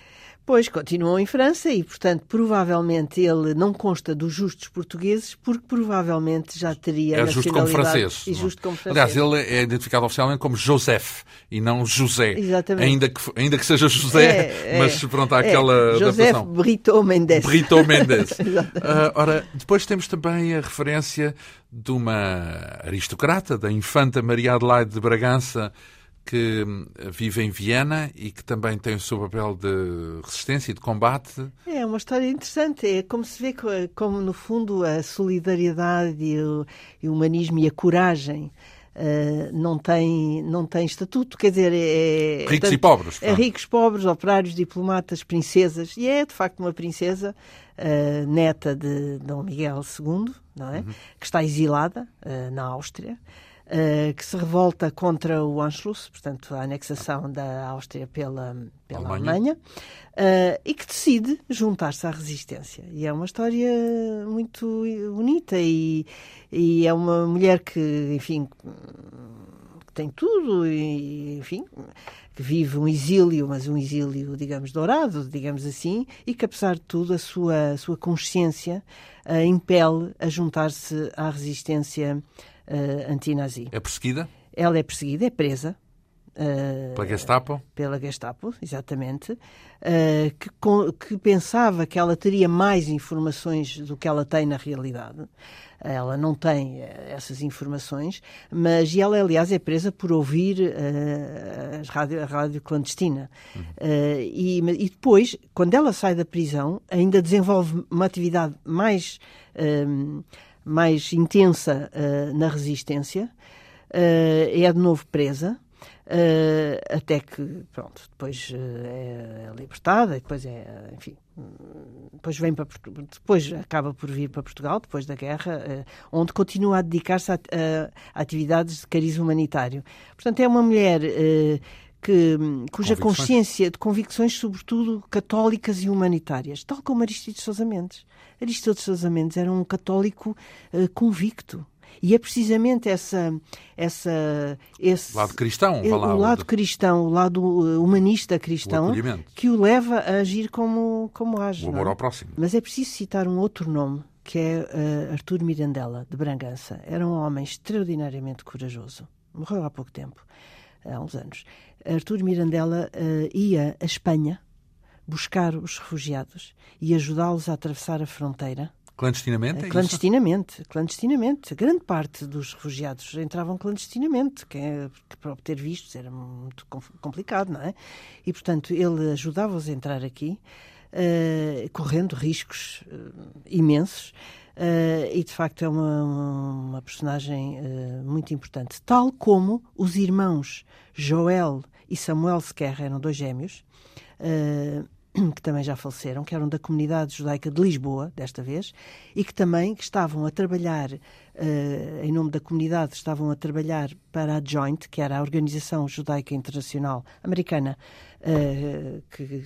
Pois, continuou em França e, portanto, provavelmente ele não consta dos justos portugueses, porque provavelmente já teria é justo como francês. E justo como francês. Aliás, ele é identificado oficialmente como Joseph e não José. Exatamente. Ainda que, ainda que seja José, é, mas pronto, há é, aquela Joseph Brito Mendes. Brito Mendes. uh, ora, depois temos também a referência de uma aristocrata, da infanta Maria Adelaide de Bragança, que hum, vive em Viena e que também tem o seu papel de resistência e de combate. É uma história interessante. É como se vê como, no fundo, a solidariedade e o, e o humanismo e a coragem Uh, não tem não tem estatuto, quer dizer, é, é ricos e pobres. É ricos, pobres, operários, diplomatas, princesas, e é de facto uma princesa uh, neta de Dom Miguel II, não é? Uhum. Que está exilada uh, na Áustria. Uh, que se revolta contra o Anschluss, portanto, a anexação da Áustria pela, pela Alemanha, Alemanha uh, e que decide juntar-se à resistência. E é uma história muito bonita e, e é uma mulher que, enfim, tem tudo e, enfim, que vive um exílio, mas um exílio, digamos, dourado, digamos assim, e que, apesar de tudo, a sua, a sua consciência a impele a juntar-se à resistência uh, antinazi. É perseguida? Ela é perseguida, é presa. Uh, pela Gestapo? Pela Gestapo, exatamente. Uh, que, com, que, pensava que ela teria mais informações do que ela tem na realidade. Ela não tem essas informações, mas ela, aliás, é presa por ouvir uh, a, rádio, a rádio clandestina. Uhum. E, e, depois, quando ela sai da prisão, ainda desenvolve uma atividade mais mais intensa uh, na resistência, uh, é de novo presa. Uh, até que, pronto, depois é libertada depois é, enfim, depois vem para depois acaba por vir para Portugal depois da guerra, onde continua a dedicar-se a, a, atividades de cariz humanitário. Portanto, é uma mulher que, cuja consciência de convicções, sobretudo católicas e humanitárias, tal como Aristides Sousa Mendes. Aristides Sousa Mendes era um católico convicto e é precisamente essa, essa, esse lado cristão, o lado de... cristão, o lado uh, humanista cristão, o que o leva a agir como, como age. O amor ao próximo. Mas é preciso citar um outro nome, que é uh, Artur Mirandela, de Bragança. Era um homem extraordinariamente corajoso. Morreu há pouco tempo, há uns anos. Artur Mirandela uh, ia à Espanha buscar os refugiados e ajudá-los a atravessar a fronteira Clandestinamente? É clandestinamente, isso? clandestinamente. Grande parte dos refugiados entravam clandestinamente, que, é, que para obter vistos era muito complicado, não é? E, portanto, ele ajudava-os a entrar aqui, uh, correndo riscos uh, imensos. Uh, e de facto é uma, uma personagem muito importante. Tal como os irmãos Joel e Samuel Sequer eram dois gêmeos, que também já faleceram, que eram da comunidade judaica de Lisboa, desta vez, e que também estavam a trabalhar, uh, em nome da comunidade, estavam a trabalhar para a Joint, que era a Organização Judaica Internacional Americana, uh, que,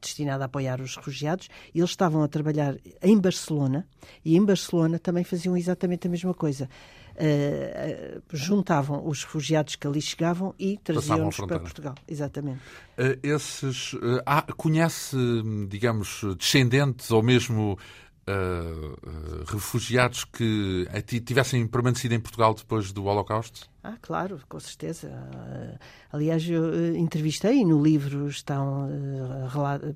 destinada a apoiar os refugiados, e eles estavam a trabalhar em Barcelona, e em Barcelona também faziam exatamente a mesma coisa. Uh, juntavam os refugiados que ali chegavam e traziam-nos para Portugal. Exatamente. Uh, esses, uh, há, conhece, digamos, descendentes ou mesmo refugiados que tivessem permanecido em Portugal depois do Holocausto? Ah, claro, com certeza. aliás, eu entrevistei no livro estão,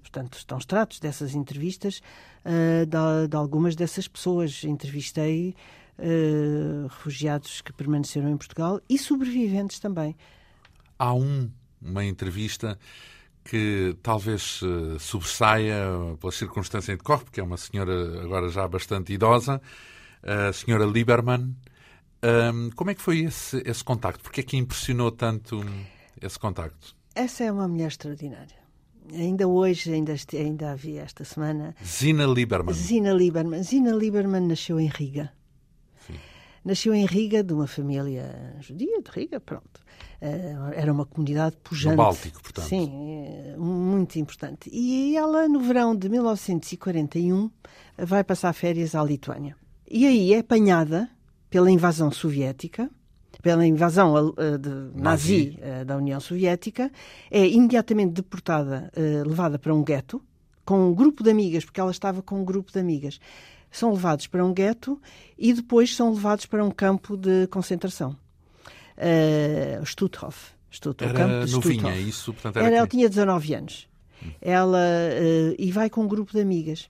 portanto, estão extratos dessas entrevistas de, de algumas dessas pessoas. Entrevistei uh, refugiados que permaneceram em Portugal e sobreviventes também. Há um, uma entrevista que talvez uh, sobressaia pela circunstância em que decorre, porque é uma senhora agora já bastante idosa, a senhora Lieberman. Um, como é que foi esse, esse contacto? Porque é que impressionou tanto esse contacto? Essa é uma mulher extraordinária. Ainda hoje, ainda, ainda havia esta semana. Zina Lieberman. Zina Lieberman. Zina Lieberman nasceu em Riga. Nasceu em Riga, de uma família judia de Riga, pronto. Eh, era uma comunidade pujante. No Báltico, portanto. Sim, eh, muito importante. E ela, no verão de 1941, vai passar férias à Lituânia. E aí é apanhada pela invasão soviética, pela invasão de, nazi, da União Soviética, é imediatamente deportada, levada para um gueto, com um grupo de amigas, porque ela estava com um grupo de amigas são levados para um gueto e depois são levados para um campo de concentração. Uh, Stutthof. Stutthof, era campo de novinha, Stutthof. isso? Portanto, era, era ela tinha 19 anos. Hum. Ela, uh, e vai com um grupo de amigas.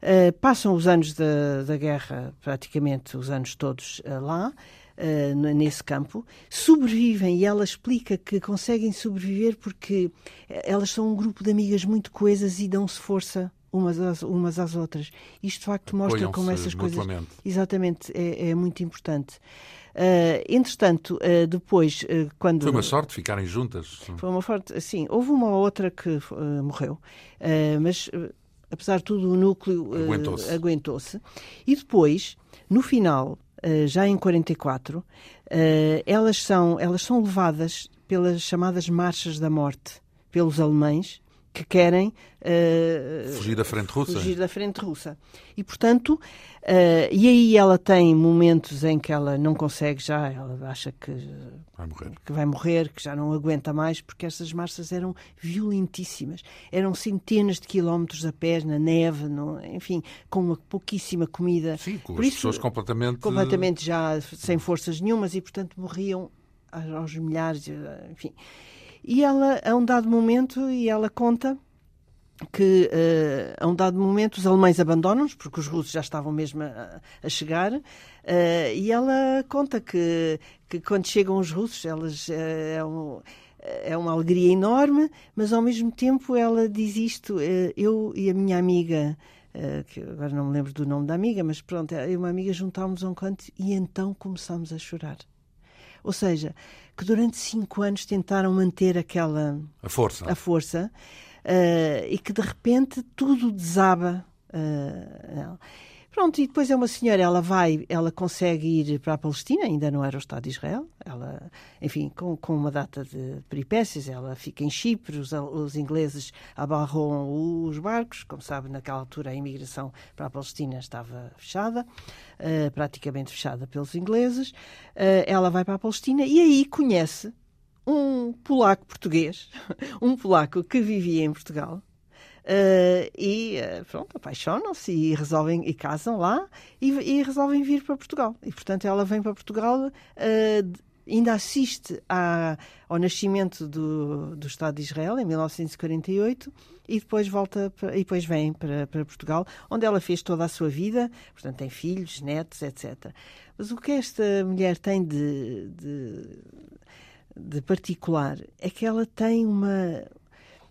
Uh, passam os anos da, da guerra, praticamente os anos todos uh, lá, uh, nesse campo, sobrevivem e ela explica que conseguem sobreviver porque elas são um grupo de amigas muito coesas e dão-se força umas às, umas às outras. Isto de facto mostra como essas coisas. Exatamente, é, é muito importante. Uh, entretanto, uh, depois, uh, quando. Foi uma sorte ficarem juntas. Foi uma sorte, sim. Houve uma ou outra que morreu, mas apesar de tudo, o núcleo aguentou-se. Aguentou e depois, no final, já em 44, elas, são, elas são levadas pelas chamadas marchas da morte pelos alemães que querem uh, fugir da frente russa. Fugir da frente russa. E, portanto, uh, e aí ela tem momentos em que ela não consegue já, ela acha que vai morrer, que, vai morrer, que já não aguenta mais, porque essas marchas eram violentíssimas. Eram centenas de quilómetros a pé, na neve, no, enfim, com uma pouquíssima comida. Sim, com Por as isso, pessoas completamente... Completamente já sem forças nenhumas e, portanto, morriam aos milhares, enfim... E ela, a um dado momento, e ela conta que uh, a um dado momento os alemães abandonam-nos, porque os russos já estavam mesmo a, a chegar, uh, e ela conta que, que quando chegam os russos, elas uh, é, um, é uma alegria enorme, mas ao mesmo tempo ela diz isto, eu e a minha amiga, que agora não me lembro do nome da amiga, mas pronto, eu e uma amiga juntámos a um canto e então começámos a chorar. Ou seja, que durante cinco anos tentaram manter aquela a força, a força uh, e que de repente tudo desaba. Uh, Pronto, e depois é uma senhora, ela vai, ela consegue ir para a Palestina, ainda não era o Estado de Israel, ela, enfim, com, com uma data de peripécias, ela fica em Chipre, os, os ingleses abarram os barcos, como sabe, naquela altura a imigração para a Palestina estava fechada, uh, praticamente fechada pelos ingleses, uh, ela vai para a Palestina e aí conhece um polaco português, um polaco que vivia em Portugal, Uh, e uh, pronto, apaixonam-se e resolvem e casam lá e, e, resolvem vir para Portugal. E portanto ela vem para Portugal, uh, ainda assiste à, ao nascimento do, do Estado de Israel em 1948 e depois volta para, e depois vem para, para Portugal, onde ela fez toda a sua vida, portanto tem filhos, netos, etc. Mas o que esta mulher tem de, de, de particular é que ela tem uma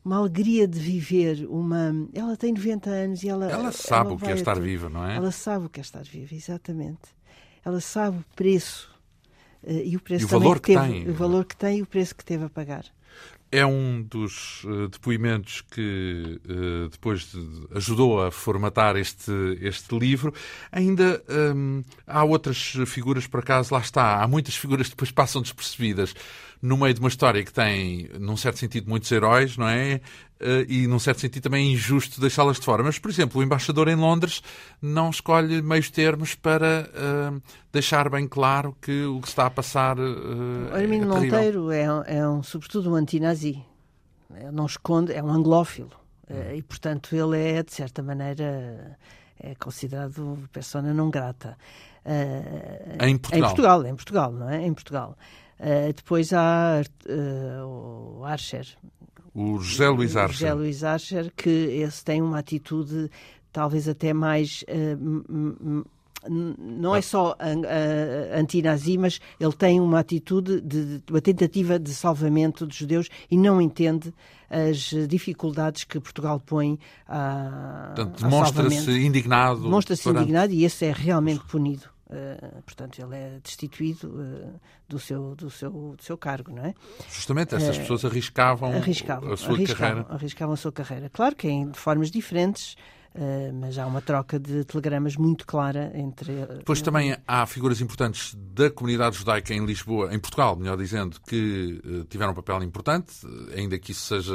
uma alegria de viver, uma ela tem 90 anos e ela ela sabe ela o que é estar viva, não é? Ela sabe o que é estar viva, exatamente. Ela sabe o preço uh, e o preço e o valor que, que teve, tem. o valor que tem e o preço que teve a pagar. É um dos uh, depoimentos que uh, depois de, ajudou a formatar este, este livro. Ainda um, há outras figuras, por acaso, lá está. Há muitas figuras que depois passam despercebidas no meio de uma história que tem, num certo sentido, muitos heróis, não é? Uh, e, num certo sentido, também é injusto deixá-las de fora. Mas, por exemplo, o embaixador em Londres não escolhe meios termos para uh, deixar bem claro que o que está a passar. Uh, Armindo é Monteiro é, é um, sobretudo um antinazi. Não esconde, é um anglófilo. Hum. E, portanto, ele é, de certa maneira, é considerado persona não grata. em Portugal. Em Portugal, em Portugal, não é? Em Portugal. Uh, depois há uh, o Archer. O José Luís Archer. José Luís Archer, que esse tem uma atitude talvez até mais. Uh, não é só antinazi, mas ele tem uma atitude de, uma tentativa de salvamento dos judeus e não entende as dificuldades que Portugal põe a. Portanto, demonstra-se indignado. Demonstra-se indignado e esse é realmente punido. Uh, portanto, ele é destituído uh, do, seu, do, seu, do seu cargo, não é? Justamente, essas uh, pessoas arriscavam, arriscavam, a sua arriscavam, carreira. Arriscavam a sua carreira. Claro que em, de formas diferentes, mas há uma troca de telegramas muito clara entre... Depois também há figuras importantes da comunidade judaica em Lisboa, em Portugal, melhor dizendo, que tiveram um papel importante, ainda que isso seja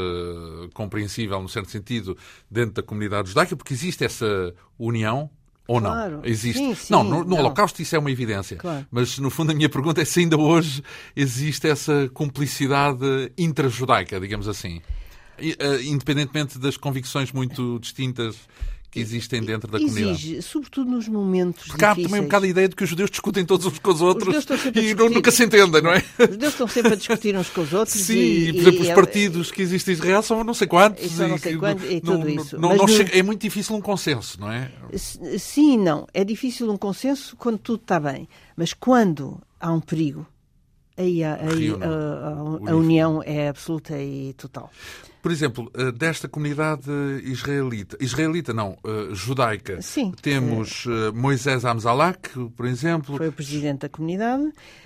compreensível, no certo sentido, dentro da comunidade judaica, porque existe essa união ou claro. não? Existe. Sim, sim, não, no, no não. Holocausto isso é uma evidência. Claro. Mas, no fundo, a minha pergunta é se ainda hoje existe essa cumplicidade intrajudaica, digamos assim. Independentemente das convicções muito distintas que existem dentro da Exige, comunidade. sobretudo nos momentos Porque há difíceis. também um bocado a ideia de que os judeus discutem todos uns com os outros os e nunca se entendem, não é? Os judeus estão sempre a discutir uns com os outros. Sim, e, e por exemplo, e, os partidos que existem em Israel são não sei quantos. E são não sei quantos e tudo não, isso. Não, não chega, é muito difícil um consenso, não é? Sim e não. É difícil um consenso quando tudo está bem. Mas quando há um perigo, aí, a, aí a, a, a união é absoluta e total. Por exemplo, desta comunidade israelita, israelita não, judaica, Sim. temos Moisés Amzalak, por exemplo. Foi o presidente da comunidade.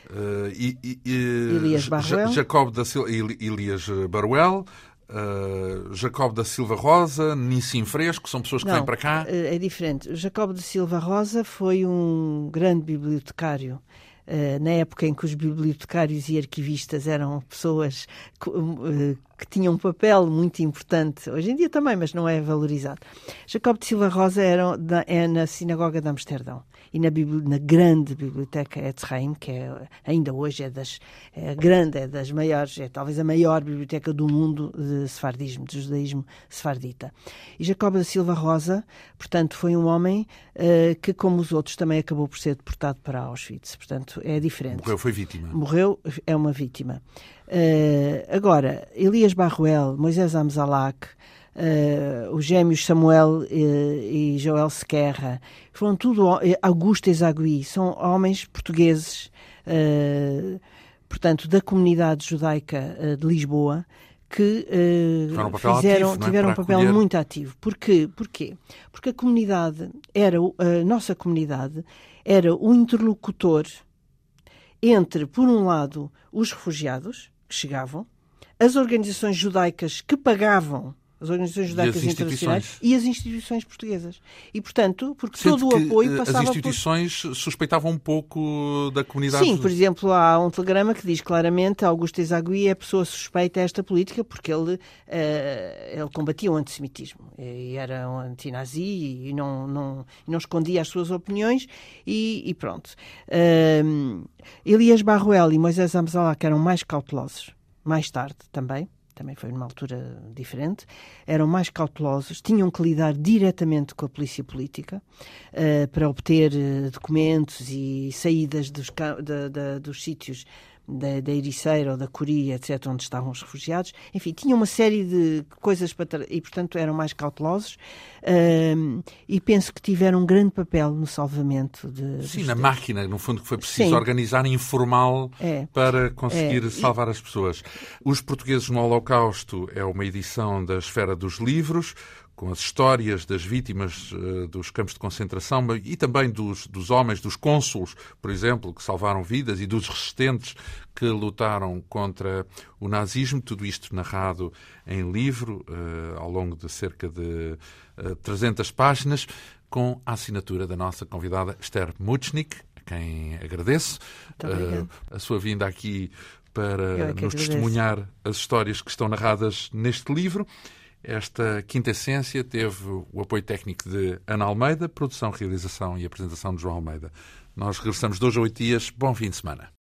Uh, e, e, Elias Baruel. Jacob da Silva, Elias Baruel. Uh, Jacob da Silva Rosa, Nissim Fresco, são pessoas que não, vêm para cá. É diferente. Jacob da Silva Rosa foi um grande bibliotecário na época em que os bibliotecários e arquivistas eram pessoas que, uh, que, tinham um papel muito importante, hoje em dia também, mas não é valorizado. Jacob de Silva Rosa era é na Sinagoga de Amsterdão e na, na grande biblioteca Etzheim, que é, ainda hoje é das é grande, é das maiores, é talvez a maior biblioteca do mundo de sefardismo, de judaísmo sefardita. E Jacob da Silva Rosa, portanto, foi um homem uh, que, como os outros, também acabou por ser deportado para Auschwitz. Portanto, é diferente. Morreu, foi vítima. Morreu, é uma vítima. Uh, agora, Elias Barruel, Moisés Amzalak, Uh, os gêmeos Samuel uh, e Joel Sequerra, foram tudo Augusto Ezagui, são homens portugueses, uh, portanto, da comunidade judaica de Lisboa, que um fizeram, ativo, tiveram é? um papel acolher. muito ativo. Porquê? Porquê? Porque a comunidade era, a nossa comunidade era o interlocutor entre, por um lado, os refugiados que chegavam, as organizações judaicas que pagavam as organizações judaicas e internacionais e as instituições portuguesas. E, portanto, porque todo o apoio passava As instituições por... suspeitavam um pouco da comunidade... Sim, por exemplo, há um telegrama que diz claramente Augusto Ezagui é a pessoa suspeita a esta política porque ele, uh, ele combatia o antissemitismo e era um antinazi e não, não, não escondia as suas opiniões e, e pronto. Uh, Elias Barruel e Moisés Amzalá, que eram mais cautelosos, mais tarde também, também foi numa altura diferente, eram mais cautelosos, tinham que lidar diretamente com a polícia política uh, para obter uh, documentos e saídas dos, dos sítios da, da Ericeira ou da Coria, etc., onde estavam os refugiados. Enfim, tinham uma série de coisas para e, portanto, eram mais cautelosos uh, e penso que tiveram um grande papel no salvamento de. Sim, na máquina, no fundo, que foi preciso Sim. organizar informal é. para conseguir é. salvar as pessoas. Os Portugueses no Holocausto é uma edição da Esfera dos Livros com as histórias das vítimas uh, dos campos de concentração e também dos, dos homens, dos cônsules, por exemplo, que salvaram vidas e dos resistentes que lutaram contra o nazismo. Tudo isto narrado em livro, uh, ao longo de cerca de uh, eh, 300 páginas, com a assinatura da nossa convidada Esther Muchnik, a quem agradeço a sua vinda aqui para nos testemunhar as histórias que estão narradas neste livro. Esta quinta essência teve o apoio técnico de Ana Almeida, produção, realização e apresentação de João Almeida. Nós regressamos dois a oito dias. Bom fim de semana.